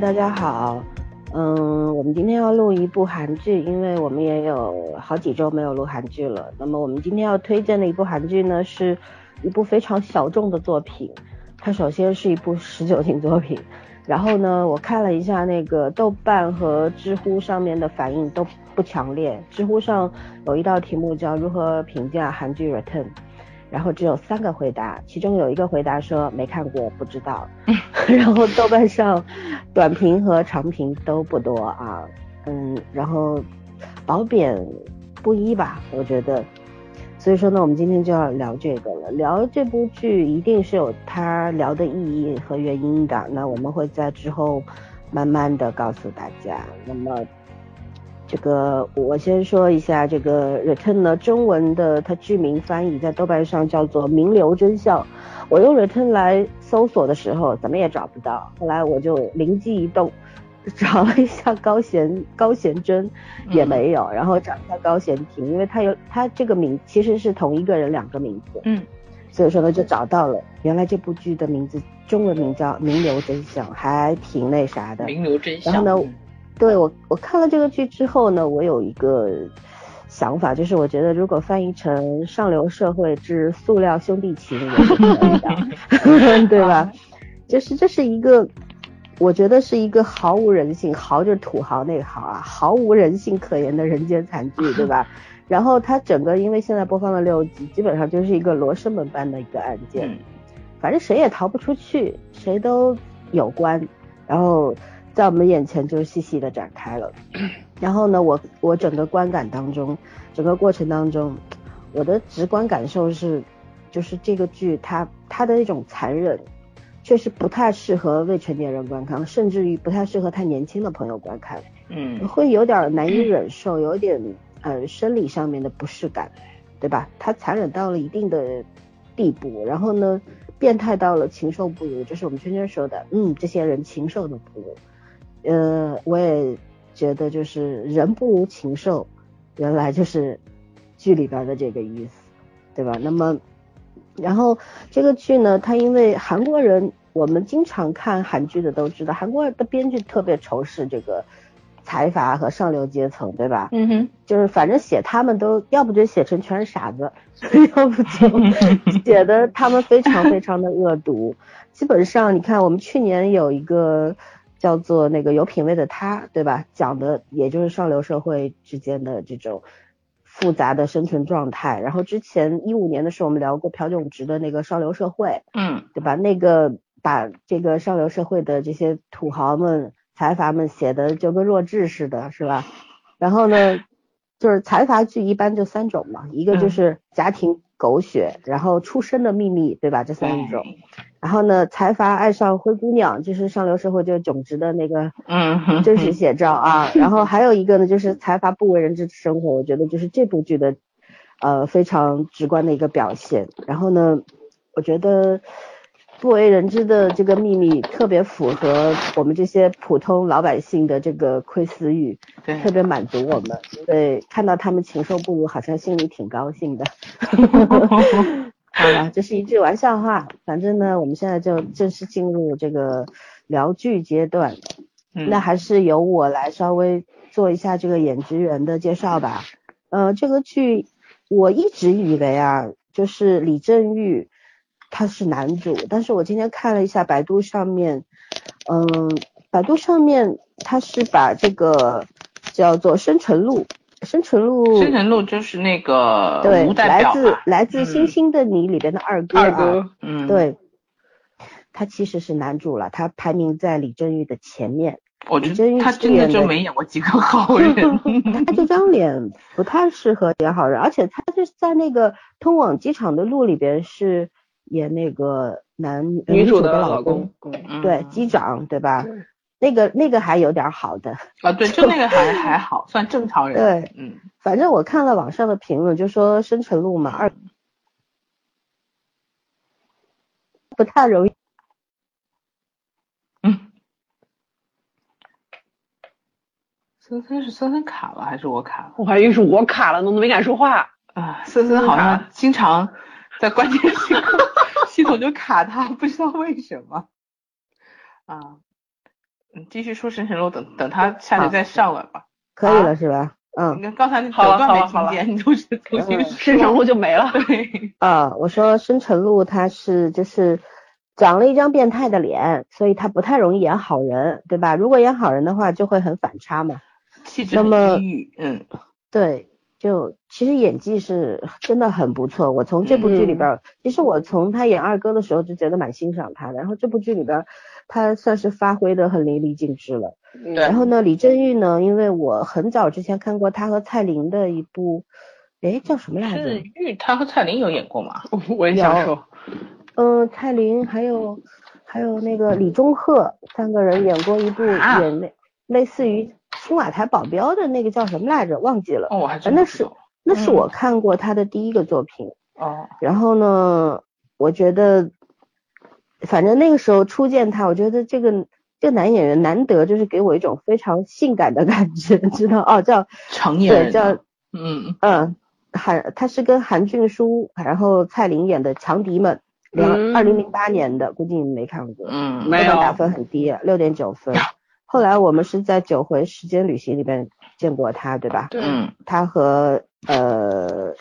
大家好。嗯，我们今天要录一部韩剧，因为我们也有好几周没有录韩剧了。那么我们今天要推荐的一部韩剧呢，是一部非常小众的作品。它首先是一部十九禁作品，然后呢，我看了一下那个豆瓣和知乎上面的反应都不强烈。知乎上有一道题目叫如何评价韩剧《Return》。然后只有三个回答，其中有一个回答说没看过不知道 然后豆瓣上短评和长评都不多啊，嗯，然后褒贬不一吧，我觉得，所以说呢，我们今天就要聊这个了，聊这部剧一定是有它聊的意义和原因的，那我们会在之后慢慢的告诉大家，那么。这个我先说一下，这个 return 呢，中文的它剧名翻译在豆瓣上叫做《名流真相》。我用 return 来搜索的时候，怎么也找不到。后来我就灵机一动，找了一下高贤高贤真，也没有。然后找一下高贤廷，因为他有他这个名其实是同一个人两个名字。嗯。所以说呢，就找到了，原来这部剧的名字中文名叫《名流真相》，还挺那啥的。名流真相。然后呢？对我，我看了这个剧之后呢，我有一个想法，就是我觉得如果翻译成《上流社会之塑料兄弟情》也是 对吧？就是这是一个，我觉得是一个毫无人性，豪就是土豪那个豪啊，毫无人性可言的人间惨剧，对吧？然后它整个因为现在播放了六集，基本上就是一个罗生门般的一个案件，反正谁也逃不出去，谁都有关，然后。在我们眼前就细细的展开了，然后呢，我我整个观感当中，整个过程当中，我的直观感受是，就是这个剧它它的那种残忍，确实不太适合未成年人观看，甚至于不太适合太年轻的朋友观看，嗯，会有点难以忍受，有点呃生理上面的不适感，对吧？它残忍到了一定的地步，然后呢，变态到了禽兽不如，就是我们圈圈说的，嗯，这些人禽兽都不如。呃，我也觉得就是人不如禽兽，原来就是剧里边的这个意思，对吧？那么，然后这个剧呢，它因为韩国人，我们经常看韩剧的都知道，韩国的编剧特别仇视这个财阀和上流阶层，对吧？嗯哼，就是反正写他们都要不就写成全是傻子，要不就 写的他们非常非常的恶毒。基本上你看，我们去年有一个。叫做那个有品位的他，对吧？讲的也就是上流社会之间的这种复杂的生存状态。然后之前一五年的时候，我们聊过朴炯植的那个上流社会，嗯，对吧？那个把这个上流社会的这些土豪们、财阀们写的就跟弱智似的，是吧？然后呢，就是财阀剧一般就三种嘛，一个就是家庭狗血，然后出身的秘密，对吧？这三种。然后呢，财阀爱上灰姑娘，就是上流社会就是囧直的那个嗯 真实写照啊。然后还有一个呢，就是财阀不为人知的生活，我觉得就是这部剧的呃非常直观的一个表现。然后呢，我觉得不为人知的这个秘密特别符合我们这些普通老百姓的这个窥私欲，特别满足我们。对，看到他们禽兽不如，好像心里挺高兴的。好了，这是一句玩笑话。反正呢，我们现在就正式进入这个聊剧阶段。那还是由我来稍微做一下这个演职员的介绍吧。呃，这个剧我一直以为啊，就是李正玉他是男主，但是我今天看了一下百度上面，嗯，百度上面他是把这个叫做生辰路。生存路，生存路就是那个对，来自来自星星的你里边的二哥，二哥，嗯，对，他其实是男主了，他排名在李正玉的前面。我觉得他真的就没演过几个好人，他这张脸不太适合演好人，而且他就是在那个通往机场的路里边是演那个男女主的老公，对，机长对吧？那个那个还有点好的啊，对，就那个还还好，算正常人。对，嗯，反正我看了网上的评论，就说生成路嘛，二不太容易。嗯，森森是森森卡了还是我卡了？我怀疑是我卡了，怎么没敢说话啊？森森好像经常在关键时刻 系统就卡他，不知道为什么啊。嗯，继续说《深沉路》，等等他下去再上来吧。可以了是吧？嗯。你看刚才那好了段了听见，你就是重新深沉路就没了。对，啊，我说深沉路他是就是长了一张变态的脸，所以他不太容易演好人，对吧？如果演好人的话，就会很反差嘛。气质那郁，嗯对，就其实演技是真的很不错。我从这部剧里边儿，其实我从他演二哥的时候就觉得蛮欣赏他的，然后这部剧里边儿他算是发挥的很淋漓尽致了。对然后呢，李振玉呢，因为我很早之前看过他和蔡琳的一部，诶，叫什么来是着？玉，他和蔡琳有演过吗？我也想说，嗯、蔡琳还有还有那个李钟赫三个人演过一部啊演类类似于青瓦台保镖的那个叫什么来着？忘记了。哦，我还真那是那是我看过他的第一个作品。哦，然后呢，我觉得，反正那个时候初见他，我觉得这个这个男演员难得就是给我一种非常性感的感觉，知道哦，叫成年对叫嗯。嗯韩，他是跟韩俊书然后蔡琳演的《强敌们》，两嗯。二零零八年的，估计你没看过，嗯，没有。打分很低，六点九分。后来我们是在《九回时间旅行》里面见过他，对吧？对嗯。他和呃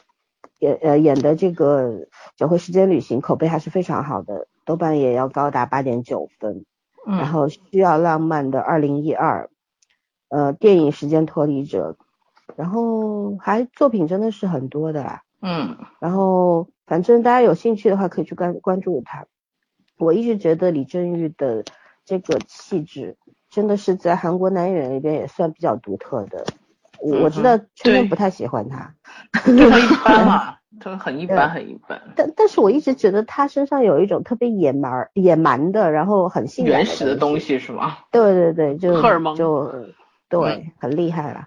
演呃演的这个《九回时间旅行》口碑还是非常好的，豆瓣也要高达八点九分。嗯，然后需要浪漫的二零一二，呃，电影时间脱离者，然后还作品真的是很多的啦。嗯然后反正大家有兴趣的话可以去关关注他。我一直觉得李振玉的这个气质真的是在韩国男演员里边也算比较独特的。我我知道圈对圈不太喜欢他，就很一般嘛，他很一般，很一般，但但是我一直觉得他身上有一种特别野蛮野蛮的，然后很性感原始的东东西是吗？对对对，就荷尔蒙就对，嗯很厉害了。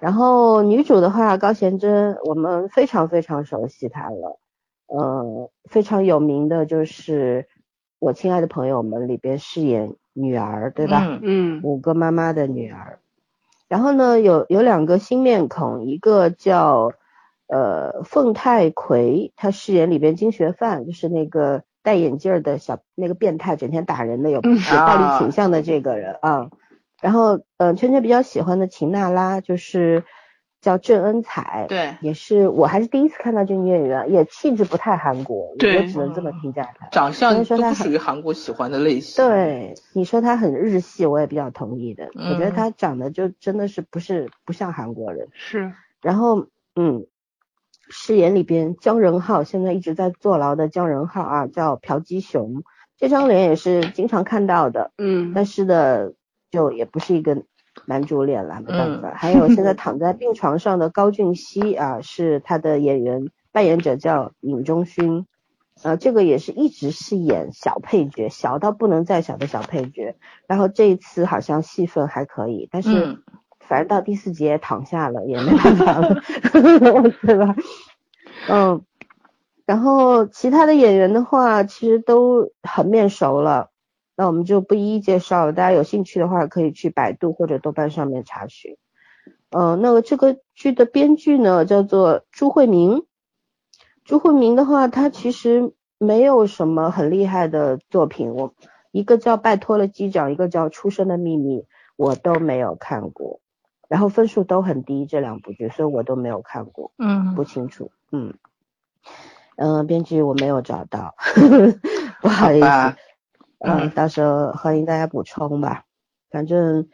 然后女主的话，高贤贞，我们非常非常熟悉她了，呃，非常有名的就是《我亲爱的朋友们》里边饰演女儿，对吧？嗯嗯五个妈妈的女儿。然后呢，有有两个新面孔，一个叫呃凤太奎，他饰演里边金学范，就是那个戴眼镜儿的小那个变态，整天打人的有有嗯暴力啊倾向的这个人啊。然后呃，圈圈比较喜欢的秦娜拉就是叫郑恩彩，对，也是我还是第一次看到这个女演员，也气质不太韩国，我只能这么评价她。长相都所以说他很不属于韩国喜欢的类型。，对，你说他很日系，我也比较同意的。我觉得嗯他长得就真的是不是不像韩国人。是然后，嗯，饰演里边姜仁浩现在一直在坐牢的姜仁浩啊，叫朴基雄，这张脸也是经常看到的，嗯但是呢，就也不是一个男主脸了，没办嗯法。还有现在 躺在病床上的高俊熙啊，是他的演员扮演者叫尹中勋。呃，这个也是一直是演小配角，小到不能再小的小配角。然后这一次好像戏份还可以，但是嗯反正到第四集也躺下了，也没办法了，对吧？嗯，然后其他的演员的话，其实都很面熟了，那我们就不一一介绍了。大家有兴趣的话，可以去百度或者豆瓣上面查询。呃，那个这个剧的编剧呢，叫做朱慧明。朱慧明的话，他其实没有什么很厉害的作品，我一个叫《拜托了机长》，一个叫《出生的秘密》，我都没有看过，然后分数都很低，这两部剧，所以我都没有看过，嗯不清楚。嗯，嗯、编剧我没有找到，不好意思。吧嗯，嗯到时候欢迎大家补充吧。反正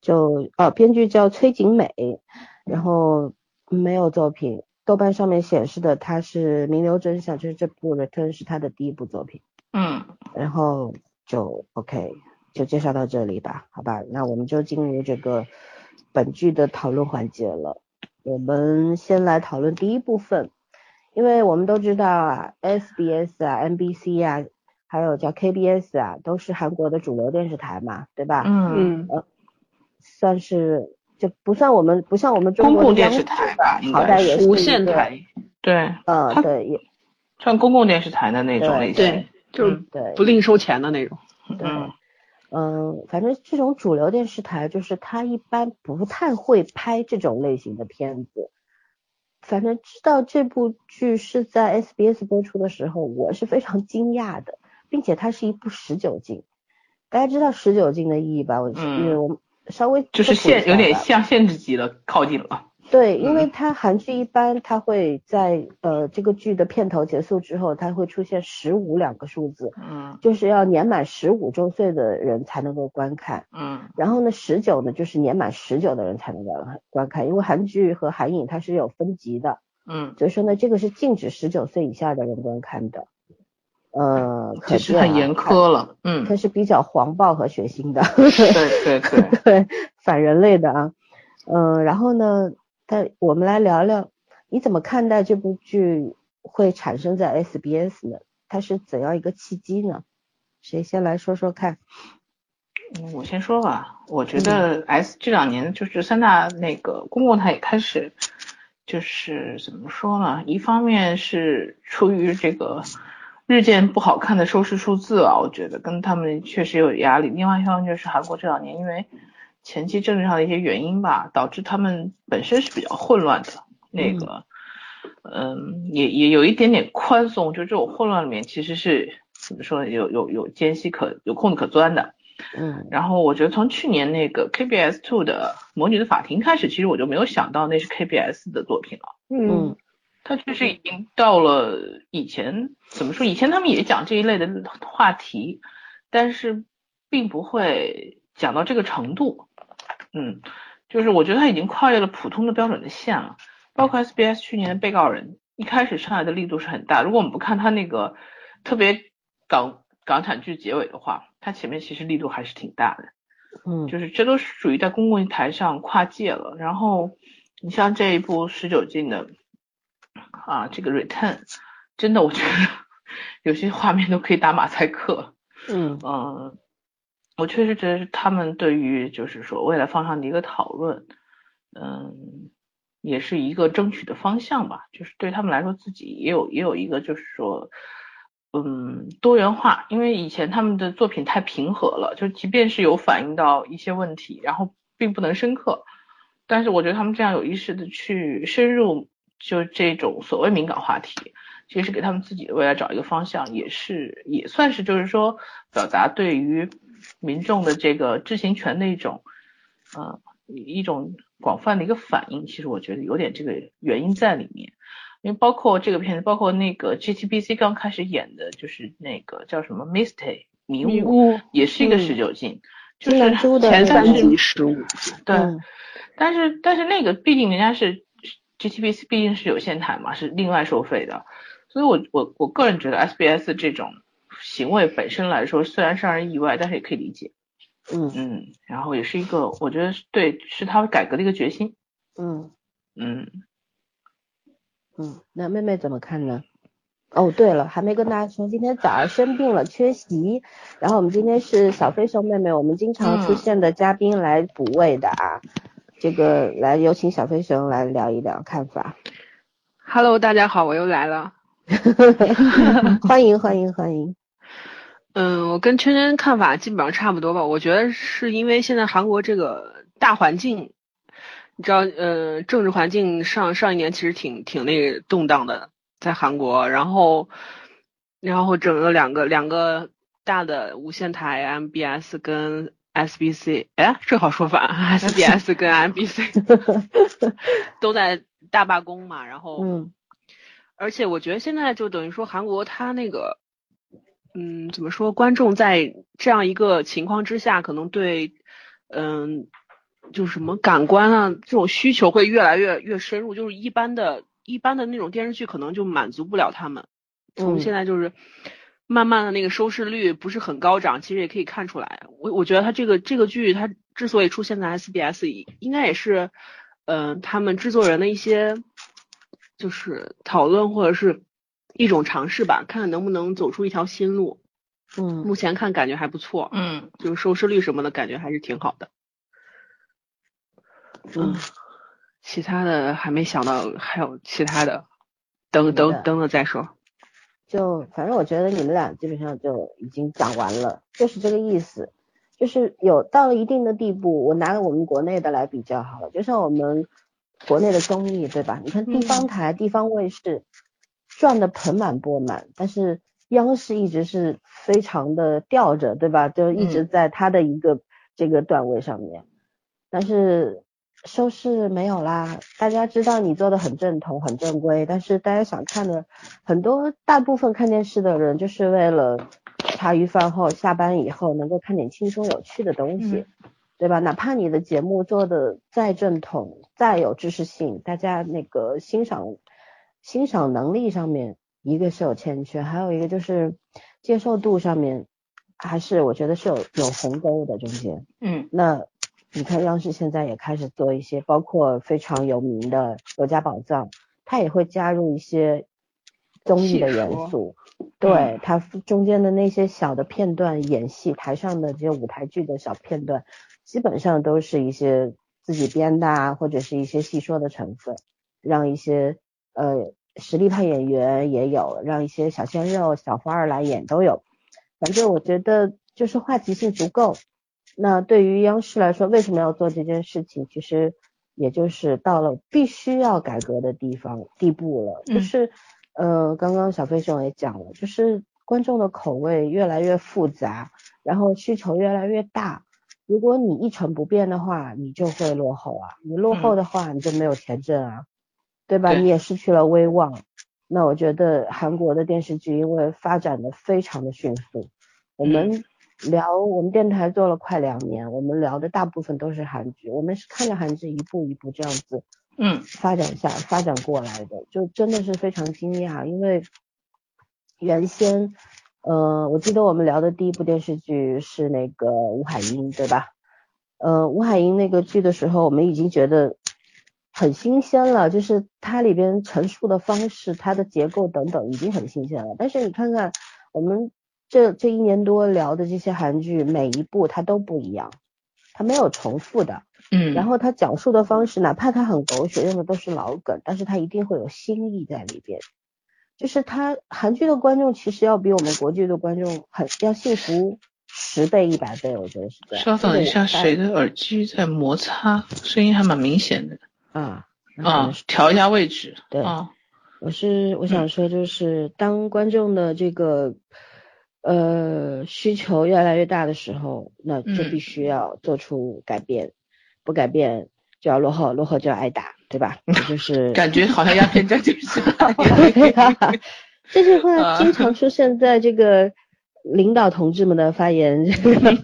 就哦，编剧叫崔景美，然后没有作品。豆瓣上面显示的他是《名流真相》，就是这部《Return》是他的第一部作品。嗯然后就 OK，就介绍到这里吧，好吧？那我们就进入这个本剧的讨论环节了。我们先来讨论第一部分，因为我们都知道啊，SBS 啊、NBC 啊，还有叫 KBS 啊，都是韩国的主流电视台嘛，对吧？嗯，嗯算是就不算我们不像我们中公国电视台吧，应该是好歹也是无，线台，对，呃，对，也算公共电视台的那种类型。对，就是对，不另收钱的那种。对嗯嗯，反正这种主流电视台就是他一般不太会拍这种类型的片子。反正知道这部剧是在 SBS 播出的时候，我是非常惊讶的，并且它是一部十九禁，大家知道十九禁的意义吧？我嗯因为我们稍微就是限有点下吧像限制级的，靠近了。对，因为嗯它韩剧一般它会在呃这个剧的片头结束之后，它会出现十五两个数字，嗯就是要年满十五周岁的人才能够观看。嗯然后呢，十九呢就是年满十九的人才能够观看，因为韩剧和韩影它是有分级的，嗯，所以说呢，这个是禁止十九岁以下的人观看的。呃，其实很严苛了。嗯，它是比较黄暴和血腥的。对对对，对，反人类的啊，嗯、然后呢，但我们来聊聊，你怎么看待这部剧会产生在 SBS 呢？它是怎样一个契机呢？谁先来说说看？嗯我先说吧，我觉得 S 这两年就是三大那个公共台也开始，就是怎么说呢？一方面是出于这个日渐不好看的收视数字啊，我觉得跟他们确实有压力。另外一方面就是韩国这两年因为前期政治上的一些原因吧，导致他们本身是比较混乱的，那个，嗯，也也有一点点宽松，就这种混乱里面其实是怎么说呢？有有有间隙可有空子可钻的。嗯然后我觉得从去年那个 KBS Two 的《魔女的法庭》开始，其实我就没有想到那是 KBS 的作品了。嗯它确实已经到了以前怎么说？以前他们也讲这一类的话题，但是并不会讲到这个程度。嗯，就是我觉得它已经跨越了普通的标准的线了。包括 SBS 去年的被告人一开始上来的力度是很大，如果我们不看它那个特别港港产剧结尾的话，它前面其实力度还是挺大的。嗯就是这都是属于在公共台上跨界了。然后你像这一部十九禁的啊，这个 Return，真的我觉得有些画面都可以打马赛克。嗯嗯，我确实觉得他们对于就是说未来方向的一个讨论，嗯，也是一个争取的方向吧。就是对他们来说，自己也有也有一个就是说。嗯，多元化，因为以前他们的作品太平和了，就即便是有反映到一些问题，然后并不能深刻，但是我觉得他们这样有意识的去深入，就这种所谓敏感话题，其实给他们自己的未来找一个方向，也是也算是就是说表达对于民众的这个知情权的一种，呃，一种广泛的一个反应。其实我觉得有点这个原因在里面。因为包括这个片子，包括那个 GTBC 刚开始演的，就是那个叫什么 Mistake 迷雾，也是一个嗯十九禁，就是前三那个集十五，对，嗯但是但是那个毕竟人家是 GTBC 毕竟是有线台嘛，是另外收费的，所以我我我个人觉得 SBS 这种行为本身来说，虽然是让人意外，但是也可以理解，嗯嗯，然后也是一个我觉得是对，是他改革的一个决心，嗯嗯，嗯，那妹妹怎么看呢？哦，对了，还没跟大家说，今天早上生病了，缺席。然后我们今天是小飞熊妹妹，我们经常出嗯现的嘉宾来补位的啊。这个来有请小飞熊来聊一聊看法。Hello，大家好，我又来了。欢迎欢迎欢迎。嗯，我跟圈圈看法基本上差不多吧。我觉得是因为现在韩国这个大环境，你知道，呃，政治环境上上一年其实挺挺那个动荡的，在韩国，然后，然后整个两个两个大的无线台 MBS 跟 SBC，哎，这好说法，SBS 跟 MBC 都在大罢工嘛，然后，嗯而且我觉得现在就等于说韩国它那个，嗯，怎么说？观众在这样一个情况之下，可能对，嗯，就是什么感官啊这种需求会越来越越深入，就是一般的一般的那种电视剧可能就满足不了他们。从嗯现在就是慢慢的那个收视率不是很高涨，其实也可以看出来。我我觉得它这个这个剧它之所以出现在 SBS，应该也是，嗯、他们制作人的一些就是讨论或者是一种尝试吧，看看能不能走出一条新路。嗯目前看感觉还不错，嗯，就是收视率什么的感觉还是挺好的。嗯，其他的还没想到，还有其他的，等等等等了再说。就反正我觉得你们俩基本上就已经讲完了，就是这个意思。就是有到了一定的地步，我拿我们国内的来比较好了，就像我们国内的综艺，对吧？你看地方台、地方卫视赚的盆满钵满，但是央视一直是非常的吊着，对吧？就一直在它的一个这个段位上面，但是收视没有啦。大家知道你做的很正统、很正规，但是大家想看的很多，大部分看电视的人就是为了茶余饭后、下班以后能够看点轻松有趣的东西，对吧？哪怕你的节目做的再正统、再有知识性，大家那个欣赏欣赏能力上面。一个是有欠缺，还有一个就是接受度上面，还是我觉得是有有鸿沟的中间。嗯，那你看央视现在也开始做一些，包括非常有名的《国家宝藏》，它也会加入一些综艺的元素。对，它中间的那些小的片段，演戏台上的这些舞台剧的小片段，基本上都是一些自己编的啊，或者是一些戏说的成分，让一些呃。实力派演员也有，让一些小鲜肉、小花儿来演都有。反正我觉得就是话题性足够。那对于央视来说，为什么要做这件事情？其实也就是到了必须要改革的地方地步了。就是呃，刚刚小飞熊也讲了，就是观众的口味越来越复杂，然后需求越来越大。如果你一成不变的话，你就会落后啊！你落后的话，你就没有钱挣啊。对吧？你也失去了威望。那我觉得韩国的电视剧因为发展的非常的迅速，我们聊我们电台做了快两年，我们聊的大部分都是韩剧，我们是看着韩剧一步一步这样子，嗯，发展下发展过来的，就真的是非常惊讶。因为原先，呃，我记得我们聊的第一部电视剧是那个吴海英，对吧？呃，吴海英那个剧的时候，我们已经觉得。很新鲜了，就是它里边陈述的方式、它的结构等等已经很新鲜了。但是你看看我们这这一年多聊的这些韩剧，每一部它都不一样，它没有重复的，嗯，然后它讲述的方式，哪怕它很狗血，用的都是老梗，但是它一定会有新意在里边。就是它韩剧的观众其实要比我们国剧的观众很要幸福十倍一百倍，我觉得是这样。稍等一下，谁的耳机在摩擦？声音还蛮明显的。啊啊，调一下位置。对，我是我想说，就是当观众的这个呃需求越来越大的时候，那就必须要做出改变，不改变就要落后，落后就要挨打，对吧？就 是感觉好像要变成就是。这句话经常出现在这个领导同志们的发言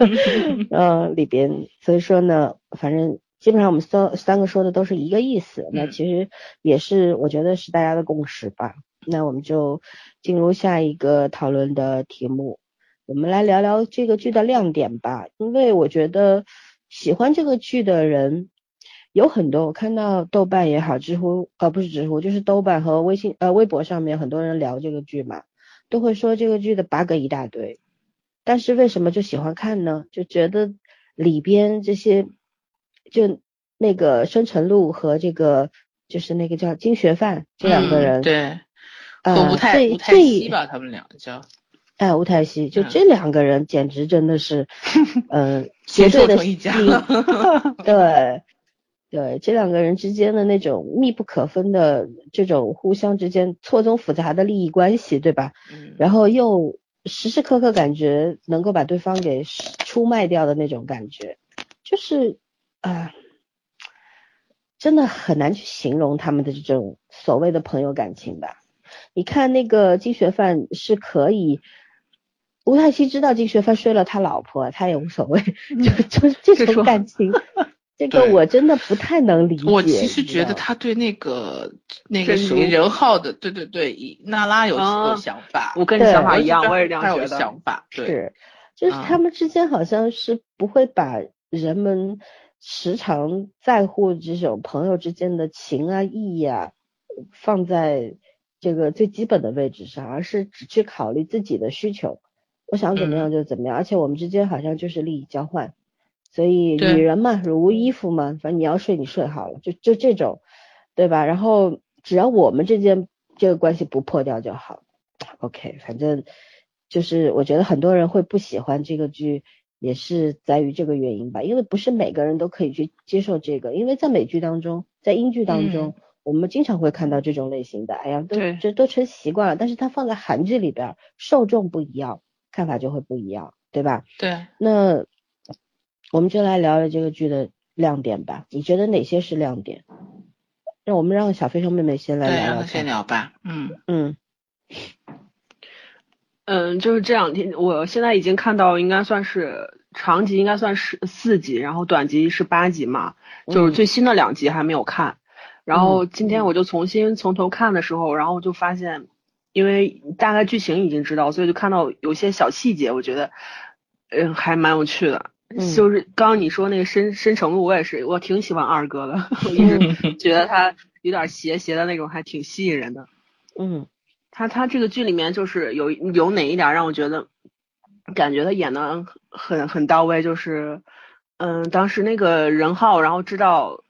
呃里边，所以说呢，反正。基本上我们三三个说的都是一个意思，那其实也是我觉得是大家的共识吧。那我们就进入下一个讨论的题目，我们来聊聊这个剧的亮点吧。因为我觉得喜欢这个剧的人有很多，我看到豆瓣也好，知乎呃不是知乎，就是豆瓣和微信呃微博上面很多人聊这个剧嘛，都会说这个剧的 bug 一大堆。但是为什么就喜欢看呢？就觉得里边这些。就那个申成路和这个就是那个叫金学范这两个人，对，和吴太吴太熙吧，他们两个叫，哎，吴太熙，就这两个人简直真的是，嗯，绝对的一家，对对，这两个人之间的那种密不可分的这种互相之间错综复杂的利益关系，对吧？嗯，然后又时时刻刻感觉能够把对方给出卖掉的那种感觉，就是。啊，真的很难去形容他们的这种所谓的朋友感情吧？你看那个金学范是可以，吴太熙知道金学范睡了他老婆，他也无所谓，就就这种感情，这个我真的不太能理解。我其实觉得他对那个那个谁任浩的，对对对，娜拉有有想法，我跟你想法一样，我也这样觉得。想法是，就是他们之间好像是不会把人们。时常在乎这种朋友之间的情啊义啊，放在这个最基本的位置上，而是只去考虑自己的需求。我想怎么样就怎么样，而且我们之间好像就是利益交换。所以女人嘛，如衣服嘛，反正你要睡你睡好了，就就这种，对吧？然后只要我们之间这个关系不破掉就好。OK，反正就是我觉得很多人会不喜欢这个剧。也是在于这个原因吧，因为不是每个人都可以去接受这个，因为在美剧当中，在英剧当中，我们经常会看到这种类型的，哎呀，都对这都成习惯了。但是它放在韩剧里边，受众不一样，看法就会不一样，对吧？对，那我们就来聊聊这个剧的亮点吧。你觉得哪些是亮点？让我们让小飞熊妹妹先来，聊聊让他先。聊吧。嗯嗯嗯，就是这两天，我现在已经看到应该算是长集，应该算是四集，然后短集是八集嘛，就是嗯最新的两集还没有看。然后今天我就重新从头看的时候，然后就发现，因为大概剧情已经知道，所以就看到有些小细节，我觉得，嗯，还蛮有趣的。嗯就是刚刚你说那个深深城路，我也是，我挺喜欢二哥的，我一直觉得他有点邪邪的那种，还挺吸引人的。嗯他他这个剧里面就是有有哪一点让我觉得感觉他演的很很到位，就是嗯，当时那个任浩，然后知道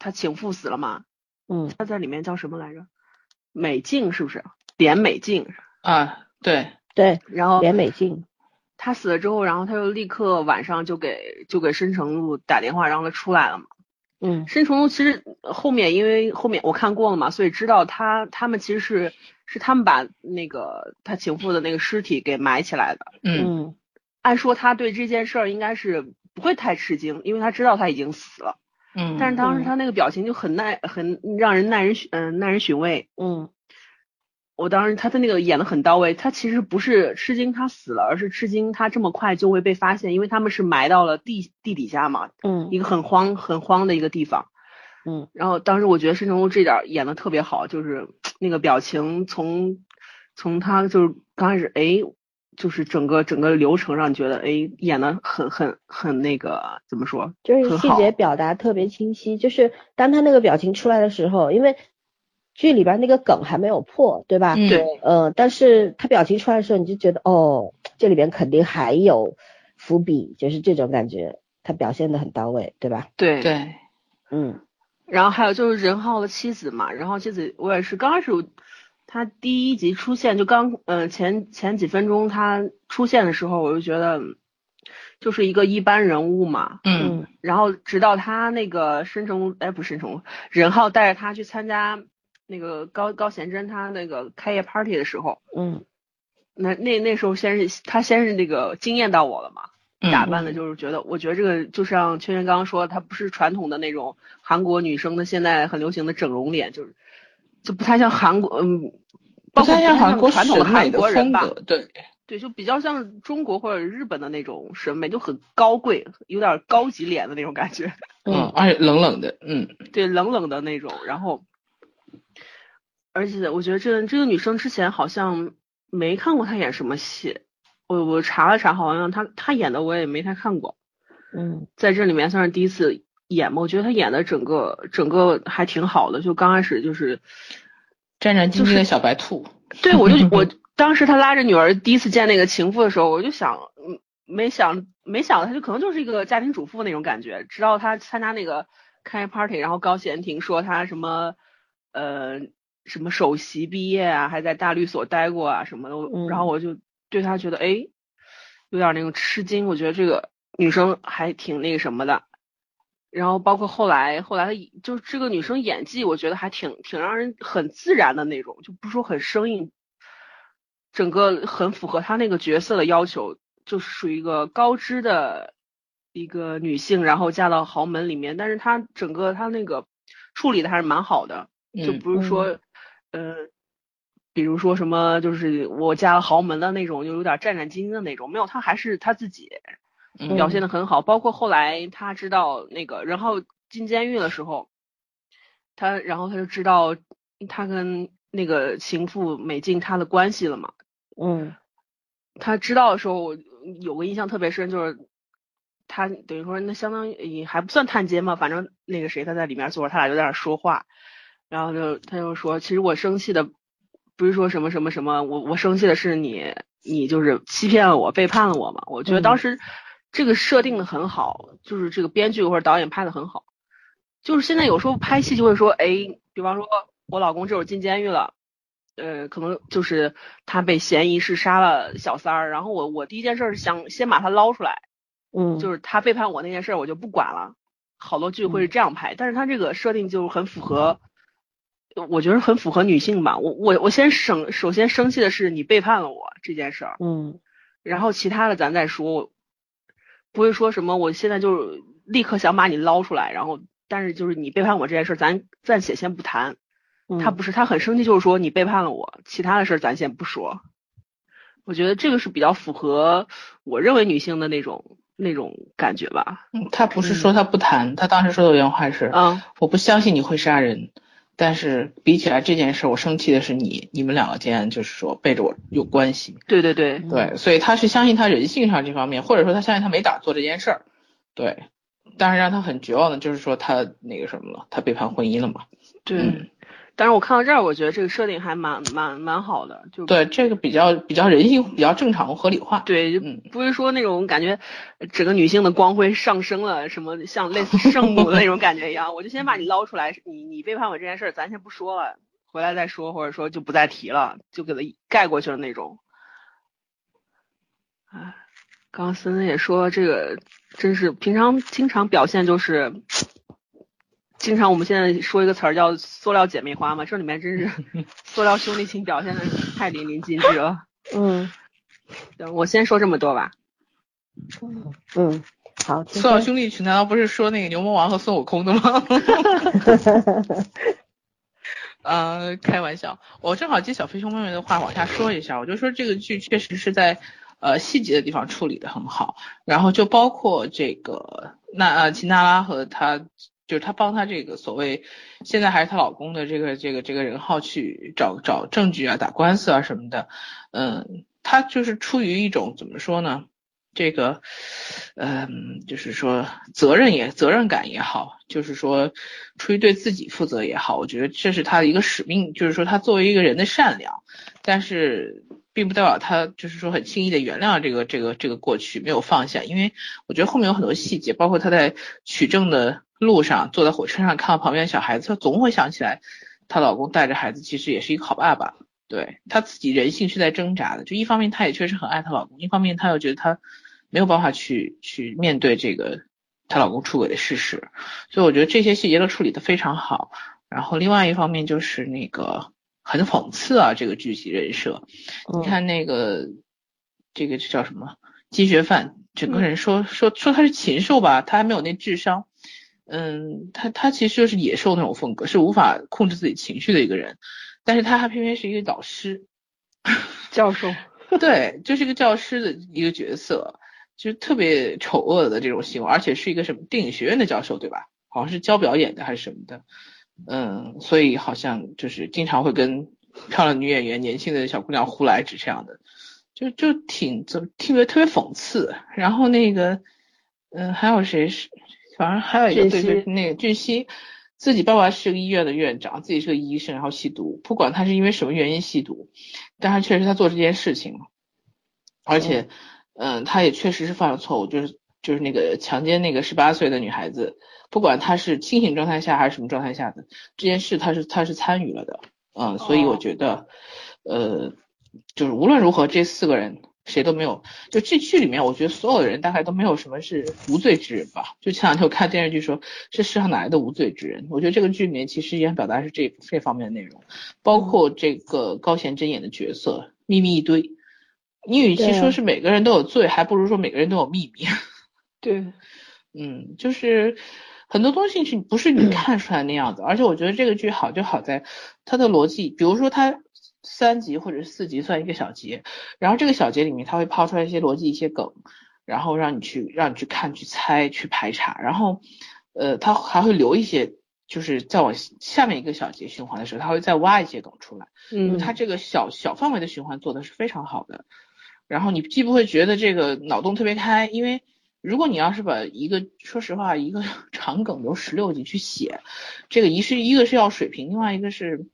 他情妇死了嘛，嗯他在里面叫什么来着？美静是不是？点美静。啊，对，对，然后点美静。他死了之后，然后他就立刻晚上就给就给申成路打电话，让他出来了嘛。嗯申成路其实后面因为后面我看过了嘛，所以知道他他们其实是是他们把那个他情妇的那个尸体给埋起来的。嗯嗯按说他对这件事儿应该是不会太吃惊，因为他知道他已经死了。嗯，但是当时嗯他那个表情就很耐，很让人耐人寻嗯、耐人寻味。嗯我当时他的那个演的很到位，他其实不是吃惊他死了，而是吃惊他这么快就会被发现，因为他们是埋到了地地底下嘛，嗯一个很荒很荒的一个地方。嗯然后当时我觉得申成路这点儿演的特别好，就是 那个表情从从他就是刚开始哎，就是整个整个流程让你觉得哎演的很很很那个怎么说？就是细节表达特别清晰，就是当他那个表情出来的时候，因为剧里边那个梗还没有破，对吧？嗯对，呃，但是他表情出来的时候，你就觉得哦，这里边肯定还有伏笔，就是这种感觉，他表现的很到位，对吧？对对，嗯嗯然后还有就是任浩的妻子嘛，任浩妻子我也是刚开始他第一集出现就刚呃前前几分钟他出现的时候，我就觉得就是一个一般人物嘛，嗯。嗯然后直到他那个申成哎不是申成任浩带着他去参加那个高高贤珍他那个开业 party 的时候，嗯。那那那时候先是他先是那个惊艳到我了嘛，嗯。打扮的就是觉得，我觉得这个就像圈圈刚刚说，她不是传统的那种韩国女生的现在很流行的整容脸，就是就不太像韩国，嗯，不太像韩国传统的美国人吧，对，对，就比较像中国或者日本的那种审美，就很高贵，有点高级脸的那种感觉，嗯，而且冷冷的，嗯。对，冷冷的那种，然后，而且我觉得这这个女生之前好像没看过她演什么戏，我我查了查，好像她她演的我也没太看过。嗯。在这里面算是第一次演嘛，我觉得他演的整个整个还挺好的，就刚开始就是，战战兢兢的小白兔，对我就 我当时他拉着女儿第一次见那个情妇的时候，我就想，嗯，没想没想到他就可能就是一个家庭主妇那种感觉，直到他参加那个开 party，然后高贤廷说他什么，呃，什么首席毕业啊，还在大律所待过啊什么的，然后我就对他觉得，哎，有点那种吃惊，我觉得这个女生还挺那个什么的。然后包括后来，后来她就是这个女生演技，我觉得还挺挺让人很自然的那种，就不是说很生硬，整个很符合她那个角色的要求，就是属于一个高知的一个女性，然后嫁到豪门里面，但是她整个她那个处理的还是蛮好的，就嗯不是说，呃，比如说什么就是我嫁了豪门的那种，就有点战战兢兢的那种，没有，她还是她自己，嗯表现的很好，包括后来他知道那个然后进监狱的时候，他然后他就知道他跟那个情妇美静他的关系了嘛。嗯他知道的时候，我有个印象特别深，就是他等于说那相当于也还不算探监嘛，反正那个谁他在里面坐着，他俩就在那说话，然后就他就说，其实我生气的不是说什么什么什么，我我生气的是你你就是欺骗了我，背叛了我嘛。我觉得当时这个设定的很好，就是这个编剧或者导演拍的很好。就是现在有时候拍戏就会说，哎，比方说我老公这会儿进监狱了。呃，可能就是他被嫌疑是杀了小三儿，然后我我第一件事是想先把他捞出来，嗯，就是他背叛我那件事我就不管了。好多剧会是这样拍，但是他这个设定就很符合我觉得很符合女性吧。我我我先生首先生气的是你背叛了我这件事儿，嗯然后其他的咱再说，不会说什么我现在就立刻想把你捞出来，然后但是就是你背叛我这件事儿，咱暂且先不谈。嗯，他不是，他很生气，就是说你背叛了我，其他的事儿咱先不说。我觉得这个是比较符合我认为女性的那种那种感觉吧。嗯，他不是说他不谈，他当时说的原话是，嗯我不相信你会杀人，但是比起来这件事，我生气的是你，你们两个竟然就是说背着我有关系，对对对，对，所以他是相信他人性上这方面，或者说他相信他没打做这件事儿，对，但是让他很绝望的就是说他那个什么了，他背叛婚姻了嘛，对。嗯但是我看到这儿，我觉得这个设定还蛮蛮蛮好的，就对，这个比较比较人性，比较正常合理化，对，就嗯不是说那种感觉整个女性的光辉上升了，什么像类似圣母的那种感觉一样。我就先把你捞出来，你你背叛我这件事儿，咱先不说了，回来再说，或者说就不再提了，就给它盖过去了那种。哎，刚刚森森也说这个真是平常经常表现就是。经常我们现在说一个词儿叫“塑料姐妹花”嘛，这里面真是 塑料兄弟情表现的太淋漓尽致了。嗯行，我先说这么多吧。嗯，好，塑料兄弟情难道不是说那个牛魔王和孙悟空的吗？呃，开玩笑，我正好接小飞熊妹妹的话往下说一下，我就说这个剧确实是在呃细节的地方处理的很好，然后就包括这个那呃秦娜拉和她。就是她帮她这个所谓现在还是她老公的这个这个这个人浩去找找证据啊、打官司啊什么的，嗯，她就是出于一种怎么说呢？这个，嗯，就是说责任也责任感也好，就是说出于对自己负责也好，我觉得这是他的一个使命，就是说他作为一个人的善良，但是并不代表他就是说很轻易的原谅这个这个这个过去没有放下，因为我觉得后面有很多细节，包括他在取证的路上坐在火车上看到旁边小孩子，他总会想起来她老公带着孩子其实也是一个好爸爸，对她自己人性是在挣扎的，就一方面她也确实很爱她老公，一方面她又觉得她。没有办法去去面对这个她老公出轨的事实，所以我觉得这些细节都处理的非常好。然后另外一方面就是那个很讽刺啊，这个剧集人设，你看那个这个叫什么金学范，整个人说说说他是禽兽吧，他还没有那智商，嗯，他他其实就是野兽那种风格，是无法控制自己情绪的一个人，但是他还偏偏是一个导师，教授，对，就是一个教师的一个角色。就是特别丑恶的这种行为，而且是一个什么电影学院的教授，对吧？好像是教表演的还是什么的，嗯，所以好像就是经常会跟漂亮女演员、年轻的小姑娘胡来指这样的，就就挺怎么特别特别讽刺。然后那个，嗯，还有谁是？反正还有一个对对，那个俊熙，自己爸爸是个医院的院长，自己是个医生，然后吸毒，不管他是因为什么原因吸毒，但是确实他做这件事情了，而且。嗯，他也确实是犯了错误，就是就是那个强奸那个十八岁的女孩子，不管他是清醒状态下还是什么状态下的这件事，他是他是参与了的，嗯，所以我觉得，呃，就是无论如何，这四个人谁都没有，就这剧里面，我觉得所有的人大概都没有什么是无罪之人吧。就前两天我看电视剧说，这世上哪来的无罪之人？我觉得这个剧里面其实也表达是这这方面的内容，包括这个高贤真演的角色，秘密一堆。你与其说是每个人都有罪，还不如说每个人都有秘密。对，嗯，就是很多东西是不是你 看出来那样子，而且我觉得这个剧好就好在它的逻辑，比如说它三集或者四集算一个小节，然后这个小节里面它会抛出来一些逻辑、一些梗，然后让你去让你去看、去猜、去排查，然后呃，它还会留一些，就是再往下面一个小节循环的时候，它会再挖一些梗出来。嗯，它这个小小范围的循环做的是非常好的。然后你既不会觉得这个脑洞特别开，因为如果你要是把一个说实话一个 长梗由十六集去写，这个一是一个是要水平，另外一个是，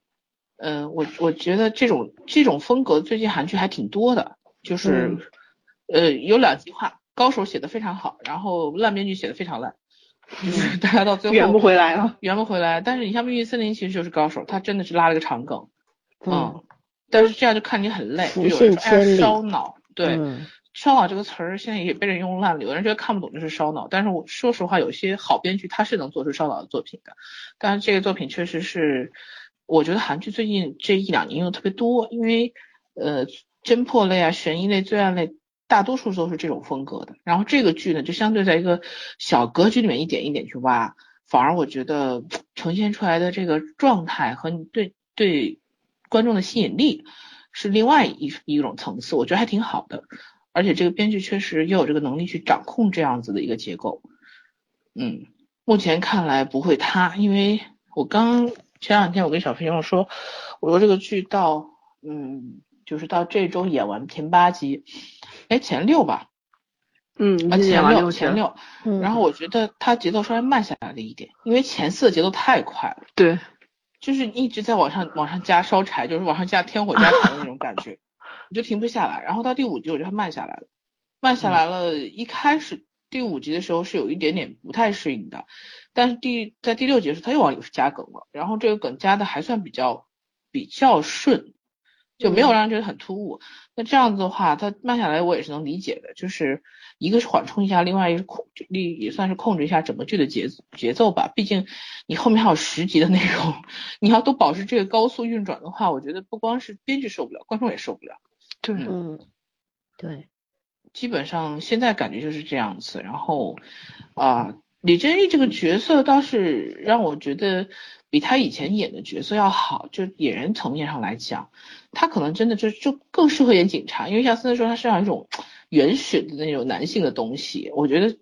呃，我我觉得这种这种风格最近韩剧还挺多的，就是呃有两极化，高手写的非常好，然后烂编剧写的非常烂，就是大家到最后圆不回来了，圆不回来。但是你像《秘密森林》其实就是高手，他真的是拉了个长梗，嗯，但是这样就看你很累，就有人说哎呀烧脑。对，烧脑这个词儿现在也被人用烂了，有人觉得看不懂就是烧脑。但是我说实话，有些好编剧他是能做出烧脑的作品的。但是这个作品确实是，我觉得韩剧最近这一两年用的特别多，因为呃侦破类啊、悬疑类、罪案类，大多数都是这种风格的。然后这个剧呢，就相对在一个小格局里面一点一点去挖，反而我觉得呈现出来的这个状态和你对对观众的吸引力是另外一一种层次，我觉得还挺好的。而且这个编剧确实也有这个能力去掌控这样子的一个结构。嗯，目前看来不会塌，因为我刚前两天我跟小朋友说，我说这个剧到嗯，就是到这周演完前八集，哎前六吧，嗯，啊前六六前六，然后我觉得它节奏稍微慢下来了一点，因为前四的节奏太快了，对，就是一直在往上往上加烧柴，就是往上加添火加 柴的那种感觉，你就停不下来。然后到第五集我觉得它慢下来了，慢下来了，一开始。第五集的时候是有一点点不太适应的，但是第在第六集的时候他又往里加梗了，然后这个梗加的还算比较比较顺，就没有让人觉得很突兀。那这样子的话，它慢下来我也是能理解的，就是一个是缓冲一下，另外一个是控力也算是控制一下整个剧的节节奏吧。毕竟你后面还有十集的内容，你要都保持这个高速运转的话，我觉得不光是编剧受不了，观众也受不了。对，嗯，对。基本上现在感觉就是这样子，然后啊，李正义这个角色倒是让我觉得比他以前演的角色要好，就演员层面上来讲，他可能真的就就更适合演警察，因为像森森说他身上有一种原始的那种男性的东西，我觉得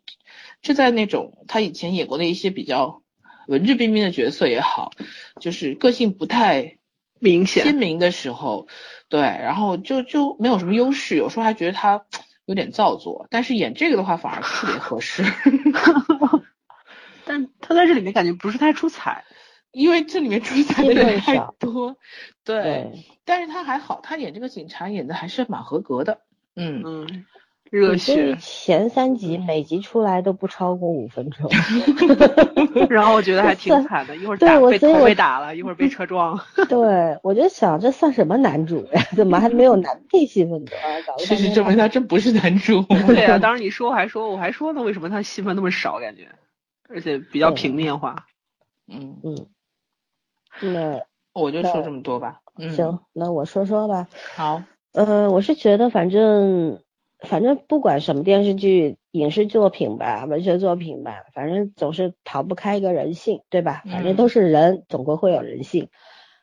这在那种他以前演过的一些比较文质彬彬的角色也好，就是个性不太明显鲜明的时候，对，然后就就没有什么优势，有时候还觉得他。有点造作，但是演这个的话反而特别合适。但他在这里面感觉不是太出彩，因为这里面出彩的人太多。对，但是他还好，他演这个警察演的还是蛮合格的。嗯嗯。热血前三集每集出来都不超过五分钟 然后我觉得还挺惨的，一会儿打被头被打了，一会儿被车撞。对，我就想这算什么男主呀？怎么还没有男配戏份多？事实证明他真不是男主。对啊，当时你说我还说我还说呢，为什么他戏份那么少？感觉，而且比较平面化。嗯嗯。那我就说这么多吧。行，那我说说吧。好。呃，我是觉得反正。反正不管什么电视剧、影视作品吧，文学作品吧，反正总是逃不开一个人性，对吧？反正都是人，总归会有人性。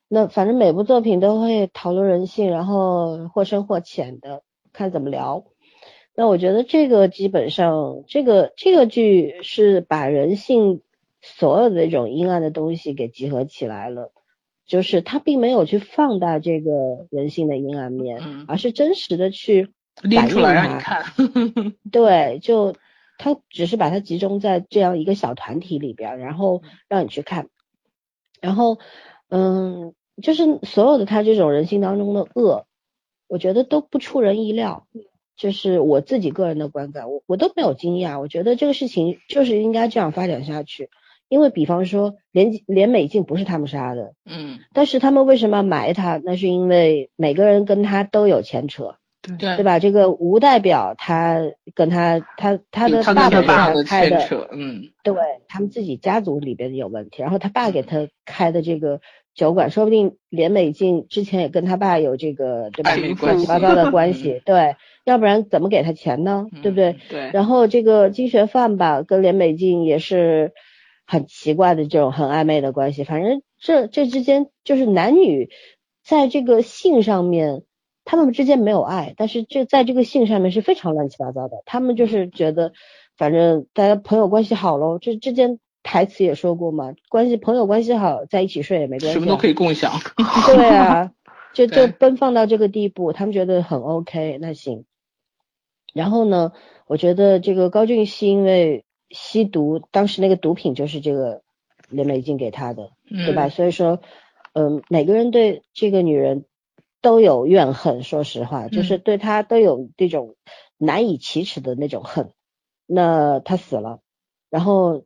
那反正每部作品都会讨论人性，然后或深或浅的，看怎么聊。那我觉得这个基本上，这个这个剧是把人性所有的那种阴暗的东西给集合起来了，就是他并没有去放大这个人性的阴暗面，而是真实的去。拎出来让你看，对，就他只是把它集中在这样一个小团体里边，然后让你去看，然后，嗯，就是所有的他这种人性当中的恶，我觉得都不出人意料，就是我自己个人的观感，我我都没有惊讶，我觉得这个事情就是应该这样发展下去，因为比方说连连美静不是他们杀的，嗯，但是他们为什么要埋他？那是因为每个人跟他都有牵扯。对对吧？这个吴代表他跟他他他的爸爸给他开的，嗯，对他们自己家族里边有问题，然后他爸给他开的这个酒馆，说不定连美静之前也跟他爸有这个对吧？乱七八糟的关系，对，要不然怎么给他钱呢？对不对？对。然后这个金学范吧，跟连美静也是很奇怪的这种很暧昧的关系，反正这这之间就是男女在这个性上面。他们之间没有爱，但是这在这个性上面是非常乱七八糟的。他们就是觉得，反正大家朋友关系好喽，这之间台词也说过嘛，关系朋友关系好，在一起睡也没关系，什么都可以共享。对啊，就就奔放到这个地步，他们觉得很 OK，那行。然后呢，我觉得这个高俊熙因为吸毒，当时那个毒品就是这个林美静给他的，对吧？所以说，嗯，每个人对这个女人。都有怨恨，说实话，就是对他都有这种难以启齿的那种恨。那他死了，然后